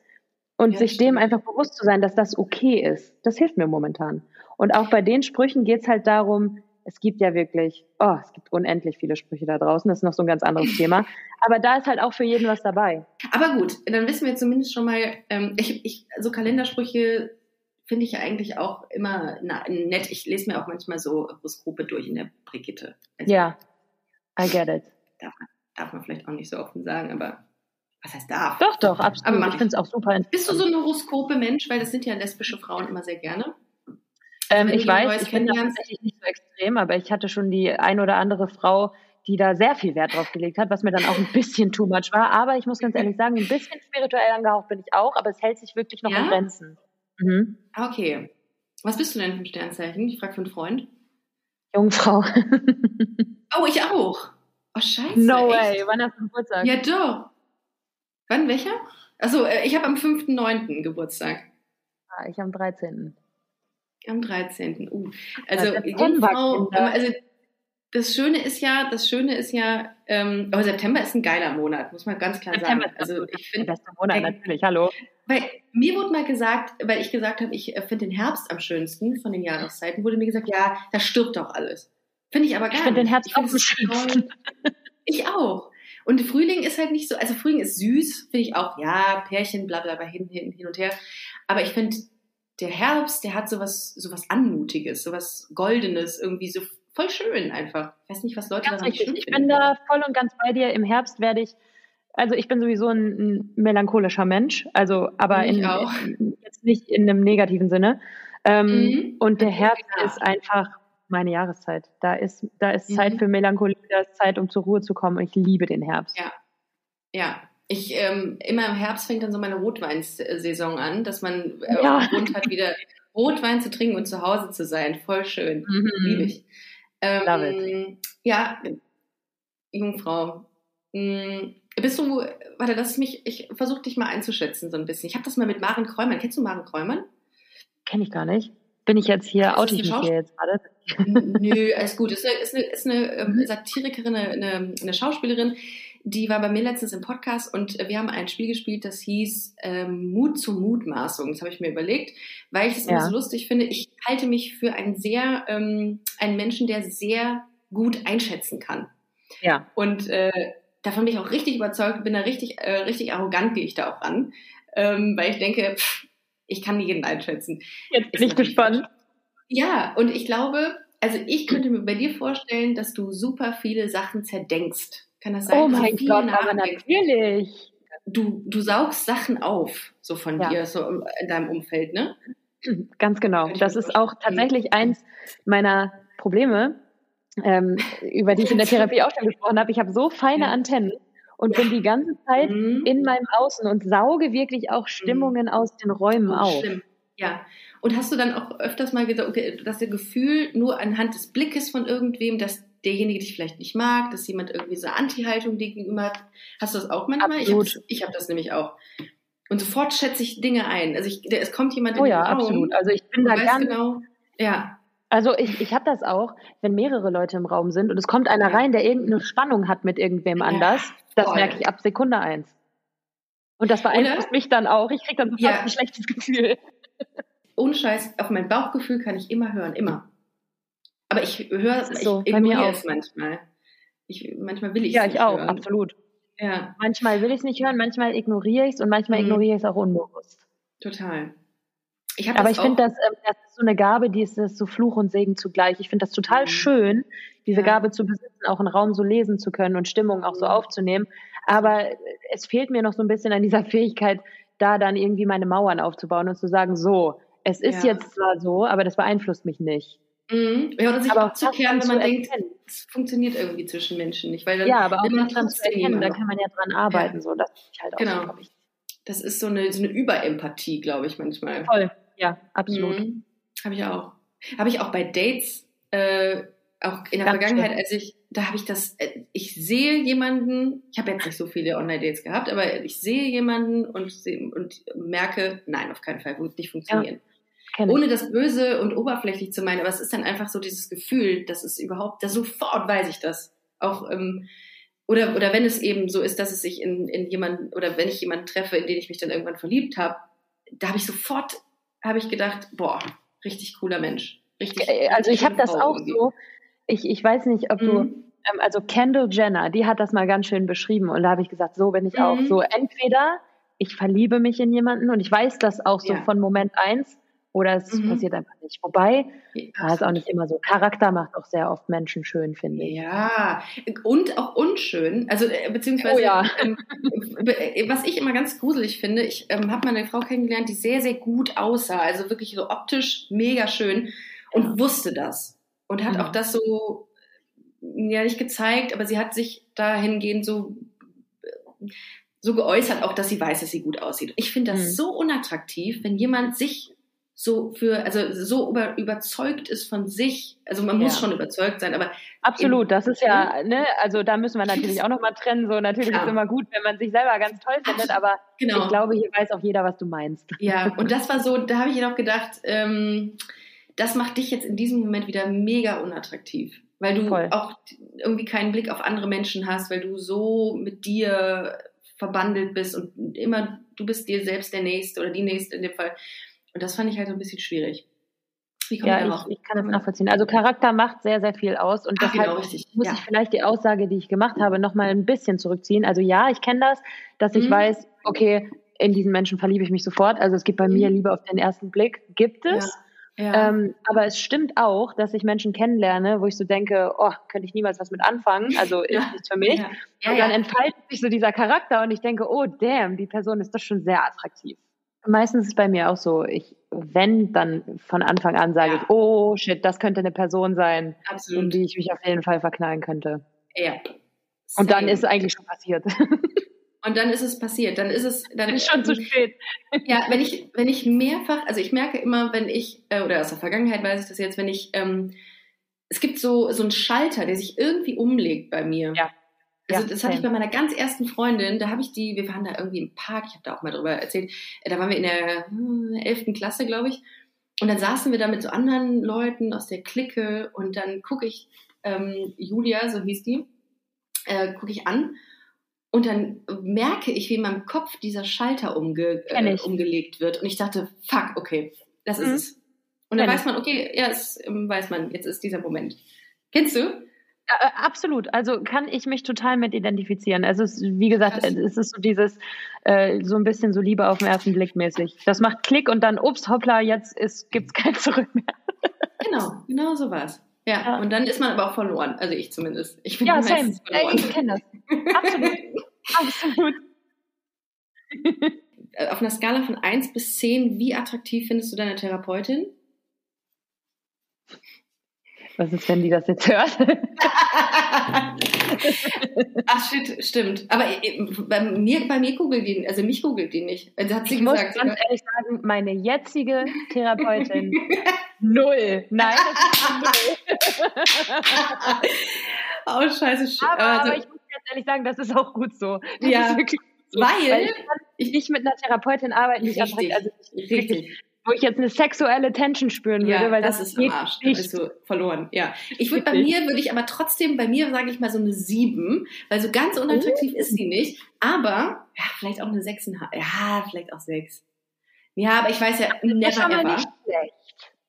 Und ja, sich stimmt. dem einfach bewusst zu sein, dass das okay ist, das hilft mir momentan. Und auch bei den Sprüchen geht es halt darum, es gibt ja wirklich, oh, es gibt unendlich viele Sprüche da draußen, das ist noch so ein ganz anderes <laughs> Thema. Aber da ist halt auch für jeden was dabei. Aber gut, dann wissen wir zumindest schon mal, ähm, ich, ich, so Kalendersprüche finde ich ja eigentlich auch immer na, nett. Ich lese mir auch manchmal so Horoskope durch in der Brigitte. Also, ja, I get it. Darf man, darf man vielleicht auch nicht so offen sagen, aber was heißt darf? Doch, doch, absolut. Aber ich finde es auch super Bist du so ein Horoskope-Mensch? Weil das sind ja lesbische Frauen immer sehr gerne. Ähm, ich weiß, ich bin tatsächlich nicht so extrem, aber ich hatte schon die ein oder andere Frau, die da sehr viel Wert drauf gelegt hat, was mir dann auch ein bisschen too much war. Aber ich muss ganz ehrlich sagen, ein bisschen spirituell angehaucht bin ich auch, aber es hält sich wirklich noch ja? in Grenzen. Mhm. Okay. Was bist du denn für ein Sternzeichen? Ich frage für einen Freund. Jungfrau. <laughs> oh, ich auch. Oh, scheiße. No echt? way. Wann hast du Geburtstag? Ja, doch. Wann, welcher? Achso, äh, ich habe am 5.9. Geburtstag. Ah, ich am 13. Am 13. Uh. Also, Jungfrau, also das Schöne ist ja, das Schöne ist ja, ähm, aber September ist ein geiler Monat, muss man ganz klar September sagen. Also ich finde beste Monat natürlich. Hallo. Weil mir wurde mal gesagt, weil ich gesagt habe, ich äh, finde den Herbst am schönsten von den Jahreszeiten, wurde mir gesagt, ja, da stirbt doch alles. Finde ich aber gar ich nicht. Ich finde den Herbst ich auch am schönsten. <laughs> Ich auch. Und Frühling ist halt nicht so, also Frühling ist süß, finde ich auch, ja, Pärchen, bla bla bla, hin, hin, hin und her. Aber ich finde der Herbst, der hat sowas, sowas Anmutiges, sowas Goldenes, irgendwie so voll schön einfach. Ich weiß nicht, was Leute ganz daran richtig. Ich bin da voll und ganz bei dir. Im Herbst werde ich, also ich bin sowieso ein, ein melancholischer Mensch, also aber in, in, jetzt nicht in einem negativen Sinne. Ähm, mhm. Und der Herbst ja. ist einfach meine Jahreszeit. Da ist, da ist mhm. Zeit für Melancholie, da ist Zeit, um zur Ruhe zu kommen. Und ich liebe den Herbst. Ja, ja. Ich, ähm, immer im Herbst fängt dann so meine Rotweinsaison an, dass man äh, ja. Grund hat, wieder Rotwein zu trinken und zu Hause zu sein. Voll schön. Mhm. Liebe ich. Ähm, ja, Jungfrau. Hm, bist du, warte, lass mich, ich versuche dich mal einzuschätzen so ein bisschen. Ich habe das mal mit Maren Kräumann. Kennst du Maren Kräumann? Kenne ich gar nicht. Bin ich jetzt hier, oute ich mich hier jetzt gerade? Nö, alles gut. Ist eine, ist eine, ist eine ähm. Satirikerin, eine, eine Schauspielerin, die war bei mir letztens im Podcast und wir haben ein Spiel gespielt, das hieß ähm, Mut zur Mutmaßung. Das habe ich mir überlegt, weil ich es ja. immer so lustig finde. Ich halte mich für einen sehr, ähm, einen Menschen, der sehr gut einschätzen kann. Ja. Und äh, davon bin ich auch richtig überzeugt, bin da richtig, äh, richtig arrogant gehe ich da auch ran, ähm, weil ich denke, pff, ich kann jeden einschätzen. Jetzt bin ich gespannt. Ja, und ich glaube, also ich könnte mir bei dir vorstellen, dass du super viele Sachen zerdenkst. Kann das sein? Oh mein so Gott, aber natürlich. Du, du saugst Sachen auf, so von ja. dir, so in deinem Umfeld, ne? <clears throat> Ganz genau. Das ist auch tatsächlich eins meiner Probleme, ähm, <laughs> über die ich in der Therapie auch schon gesprochen habe. Ich habe so feine Antennen und bin die ganze Zeit mhm. in meinem Außen und sauge wirklich auch Stimmungen mhm. aus den Räumen oh, auf. Stimmt. Ja. Und hast du dann auch öfters mal gesagt, okay, dass der Gefühl nur anhand des Blickes von irgendwem, dass derjenige dich vielleicht nicht mag, dass jemand irgendwie so Anti-Haltung gegenüber hat. Hast du das auch manchmal? Absolut. Ich habe hab das nämlich auch. Und sofort schätze ich Dinge ein. Also ich, es kommt jemand in oh, den ja, Raum. absolut. Also ich bin da ganz genau. Ja. Also ich, ich habe das auch, wenn mehrere Leute im Raum sind und es kommt einer rein, der irgendeine Spannung hat mit irgendwem ja, anders, das voll. merke ich ab Sekunde eins. Und das beeinflusst mich dann auch. Ich kriege dann sofort ja. ein schlechtes Gefühl. Ohne Scheiß, auf mein Bauchgefühl kann ich immer hören, immer. Aber ich höre, so, ich ignoriere es manchmal. Ich, manchmal will ich es Ja, ich auch, hören. absolut. Ja. Manchmal will ich es nicht hören, manchmal ignoriere ich es und manchmal mhm. ignoriere ich es auch unbewusst. Total. Ich Aber ich finde, das, ähm, das ist so eine Gabe, die ist, ist so Fluch und Segen zugleich. Ich finde das total mhm. schön, diese ja. Gabe zu besitzen, auch einen Raum so lesen zu können und Stimmung auch so mhm. aufzunehmen. Aber es fehlt mir noch so ein bisschen an dieser <laughs> Fähigkeit, da dann irgendwie meine Mauern aufzubauen und zu sagen, so, es ist ja. jetzt zwar so, aber das beeinflusst mich nicht. Mhm. Ja, oder sich aber abzukehren, wenn man denkt, es funktioniert irgendwie zwischen Menschen nicht. Weil dann ja, aber auch dran zu erkennen, da kann man ja dran arbeiten. Ja. So, das ich halt auch genau. So, das ist so eine, so eine Überempathie, glaube ich, manchmal. Voll, ja, absolut. Mhm. Habe ich auch. Habe ich auch bei Dates, äh, auch in der Ganz Vergangenheit, schön. als ich, da habe ich das, äh, ich sehe jemanden, ich habe jetzt nicht so viele Online-Dates gehabt, aber ich sehe jemanden und, und merke, nein, auf keinen Fall, wird nicht funktionieren. Ja. Ohne das Böse und oberflächlich zu meinen, aber es ist dann einfach so dieses Gefühl, dass es überhaupt, da sofort weiß ich das. Auch, ähm, oder, oder wenn es eben so ist, dass es sich in, in jemanden, oder wenn ich jemanden treffe, in den ich mich dann irgendwann verliebt habe, da habe ich sofort, habe ich gedacht, boah, richtig cooler Mensch. Richtig, äh, also ich habe das auch irgendwie. so, ich, ich weiß nicht, ob mhm. du, ähm, also Kendall Jenner, die hat das mal ganz schön beschrieben und da habe ich gesagt, so bin ich mhm. auch. So entweder ich verliebe mich in jemanden und ich weiß das auch so ja. von Moment eins oder es mhm. passiert einfach nicht. Wobei, ja, ist auch nicht immer so. Charakter macht auch sehr oft Menschen schön, finde ich. Ja, und auch unschön. Also, äh, beziehungsweise, oh, ja. ähm, äh, was ich immer ganz gruselig finde, ich ähm, habe mal eine Frau kennengelernt, die sehr, sehr gut aussah. Also wirklich so optisch mega schön und ja. wusste das. Und hat mhm. auch das so, ja, nicht gezeigt, aber sie hat sich dahingehend so so geäußert, auch dass sie weiß, dass sie gut aussieht. Ich finde das mhm. so unattraktiv, wenn jemand sich so für, also so über, überzeugt ist von sich. Also man muss schon überzeugt sein, aber. Absolut, das ist ja, ne, also da müssen wir natürlich <laughs> auch nochmal trennen. So, natürlich ja. ist immer gut, wenn man sich selber ganz toll findet, aber genau. ich glaube, hier weiß auch jeder, was du meinst. Ja, und das war so, da habe ich noch gedacht, ähm, das macht dich jetzt in diesem Moment wieder mega unattraktiv. Weil du Voll. auch irgendwie keinen Blick auf andere Menschen hast, weil du so mit dir verbandelt bist und immer, du bist dir selbst der Nächste oder die Nächste in dem Fall. Und das fand ich halt so ein bisschen schwierig. ja, ich, ich, kann das nachvollziehen. Also Charakter macht sehr, sehr viel aus und Ach, deshalb genau, muss ja. ich vielleicht die Aussage, die ich gemacht habe, nochmal ein bisschen zurückziehen. Also ja, ich kenne das, dass ich mhm. weiß, okay, in diesen Menschen verliebe ich mich sofort. Also es gibt bei mhm. mir Liebe auf den ersten Blick, gibt es. Ja. Ja. Ähm, aber es stimmt auch, dass ich Menschen kennenlerne, wo ich so denke, oh, könnte ich niemals was mit anfangen, also ist ja. nichts für mich. Ja. Ja, und dann entfaltet sich so dieser Charakter und ich denke, oh damn, die Person ist doch schon sehr attraktiv. Meistens ist es bei mir auch so, ich, wenn, dann von Anfang an sage ich, oh shit, das könnte eine Person sein, Absolut. in die ich mich auf jeden Fall verknallen könnte. Ja. Und dann ist es eigentlich schon passiert. <laughs> Und dann ist es passiert. Dann ist es dann <laughs> ist schon zu spät. <laughs> Ja, wenn ich wenn ich mehrfach, also ich merke immer, wenn ich äh, oder aus der Vergangenheit weiß ich das jetzt, wenn ich ähm, es gibt so so einen Schalter, der sich irgendwie umlegt bei mir. Ja. Also das hatte ich bei meiner ganz ersten Freundin, da habe ich die, wir waren da irgendwie im Park, ich habe da auch mal drüber erzählt, äh, da waren wir in der hm, elften Klasse, glaube ich. Und dann saßen wir da mit so anderen Leuten aus der Clique und dann gucke ich ähm, Julia, so hieß die, äh, gucke ich an und dann merke ich, wie in meinem Kopf dieser Schalter umge äh, umgelegt wird. Und ich dachte, fuck, okay, das ist mhm. es. Und dann Kenn weiß man, okay, ja, das ähm, weiß man, jetzt ist dieser Moment. Kennst du? Ja, äh, absolut. Also kann ich mich total mit identifizieren. Also es, wie gesagt, Krass. es ist so dieses, äh, so ein bisschen so Liebe auf den ersten Blick mäßig. Das macht Klick und dann, ups, hoppla, jetzt gibt es kein Zurück mehr. genau, genau so war's. Ja, ja, und dann ist man aber auch verloren. Also ich zumindest. Ich bin ja, same. Verloren. Ich kenne das. Absolut. <laughs> Absolut. Äh, auf einer Skala von 1 bis 10, wie attraktiv findest du deine Therapeutin? Was ist, wenn die das jetzt hört? <laughs> Ach shit, stimmt. Aber äh, bei mir, bei mir googelt die, also mich googelt die nicht. Also hat sie ich gesagt, muss ganz ehrlich sagen, meine jetzige Therapeutin null. Nein, das ist null. <laughs> oh scheiße. Aber, also, aber ich muss ganz ehrlich sagen, das ist auch gut so. Das ja, weil, weil ich, ich nicht mit einer Therapeutin arbeiten, nicht richtig, also richtig. richtig wo ich jetzt eine sexuelle Tension spüren würde, ja, weil das, das ist geht am Arsch. Nicht. Da bist du verloren. Ja, ich würde bei mir würde ich aber trotzdem bei mir sage ich mal so eine sieben, weil so ganz unattraktiv oh. ist sie nicht, aber ja, vielleicht auch eine sechseinhalb. Ja, vielleicht auch sechs. Ja, aber ich weiß ja das never schon ever. Nicht schlecht.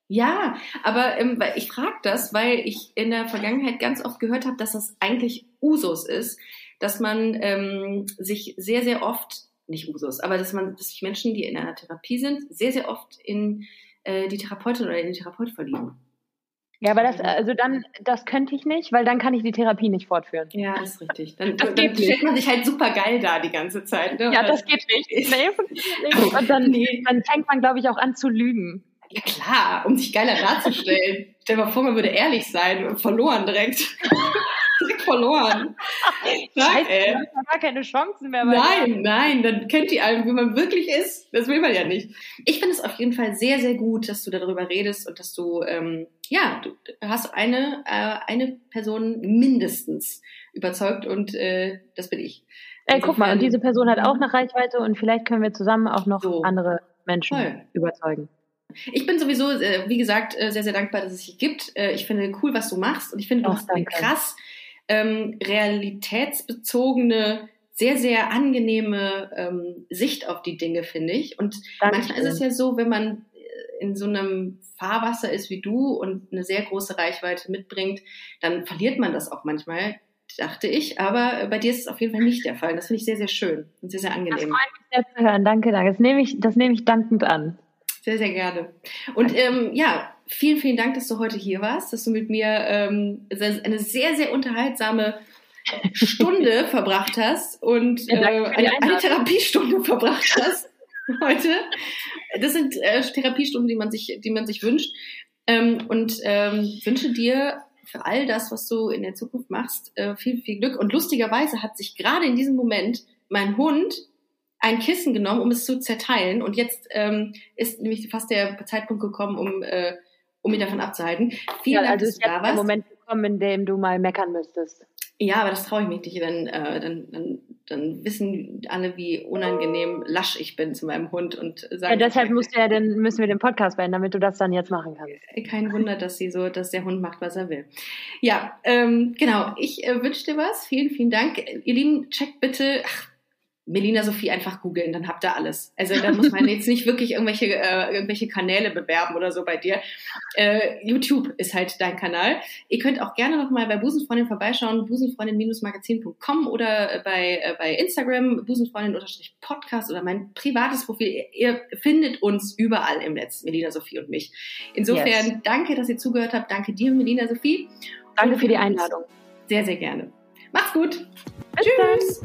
Ja, aber ähm, ich frage das, weil ich in der Vergangenheit ganz oft gehört habe, dass das eigentlich Usus ist, dass man ähm, sich sehr, sehr oft nicht Usus, aber dass man, dass sich Menschen, die in einer Therapie sind, sehr, sehr oft in äh, die Therapeutin oder in den Therapeut verlieben. Ja, aber das, also dann, das könnte ich nicht, weil dann kann ich die Therapie nicht fortführen. Ja, das ist richtig. Dann, das dann stellt man sich halt super geil da die ganze Zeit. Ne? Ja, das geht nicht. Nee, <laughs> Und dann, nee. dann fängt man, glaube ich, auch an zu lügen. Ja klar, um sich geiler darzustellen. Stell dir mal vor, man würde ehrlich sein, verloren direkt. <laughs> verloren. <laughs> Scheiße, ey. gar keine Chancen mehr. Nein, nein, dann kennt die einen, wie man wirklich ist. Das will man ja nicht. Ich finde es auf jeden Fall sehr, sehr gut, dass du darüber redest und dass du, ähm, ja, du hast eine, äh, eine Person mindestens überzeugt und äh, das bin ich. Ey, guck mal, und diese Person hat auch eine Reichweite und vielleicht können wir zusammen auch noch so. andere Menschen Voll. überzeugen. Ich bin sowieso, äh, wie gesagt, äh, sehr, sehr dankbar, dass es dich gibt. Äh, ich finde cool, was du machst und ich finde, du hast eine krass ähm, realitätsbezogene, sehr, sehr angenehme ähm, Sicht auf die Dinge, finde ich. Und Dankeschön. manchmal ist es ja so, wenn man in so einem Fahrwasser ist wie du und eine sehr große Reichweite mitbringt, dann verliert man das auch manchmal, dachte ich. Aber bei dir ist es auf jeden Fall nicht der Fall. Das finde ich sehr, sehr schön und sehr, sehr angenehm. Das freut mich sehr zu hören. Danke, danke. Das nehme ich, das nehme ich dankend an. Sehr, sehr gerne. Und ähm, ja, vielen, vielen Dank, dass du heute hier warst, dass du mit mir ähm, eine sehr, sehr unterhaltsame Stunde <laughs> verbracht hast und äh, eine, eine Therapiestunde <laughs> verbracht hast heute. Das sind äh, Therapiestunden, die man sich, die man sich wünscht. Ähm, und ähm, wünsche dir für all das, was du in der Zukunft machst, äh, viel, viel Glück. Und lustigerweise hat sich gerade in diesem Moment mein Hund ein Kissen genommen, um es zu zerteilen. Und jetzt ähm, ist nämlich fast der Zeitpunkt gekommen, um, äh, um ihn davon abzuhalten. Vielen ja, Dank, also dass du da warst. Moment gekommen, in dem du mal meckern müsstest. Ja, aber das traue ich mich nicht. Dann, äh, dann, dann, dann wissen alle, wie unangenehm lasch ich bin zu meinem Hund und sagen. Ja, deshalb musst du ja den, müssen wir den Podcast beenden, damit du das dann jetzt machen kannst. Äh, kein Wunder, dass sie so, dass der Hund macht, was er will. Ja, ähm, genau. Ich äh, wünsche dir was. Vielen, vielen Dank. Ihr Lieben, checkt bitte. Ach, Melina Sophie einfach googeln, dann habt ihr alles. Also da muss man jetzt nicht wirklich irgendwelche, äh, irgendwelche Kanäle bewerben oder so bei dir. Äh, YouTube ist halt dein Kanal. Ihr könnt auch gerne nochmal bei Busenfreundin vorbeischauen, busenfreundin-magazin.com oder bei, äh, bei Instagram, busenfreundin-podcast oder mein privates Profil. Ihr findet uns überall im Netz, Melina Sophie und mich. Insofern yes. danke, dass ihr zugehört habt. Danke dir, Melina Sophie. Danke für die Einladung. Sehr, sehr gerne. Macht's gut. Bis Tschüss. Dann.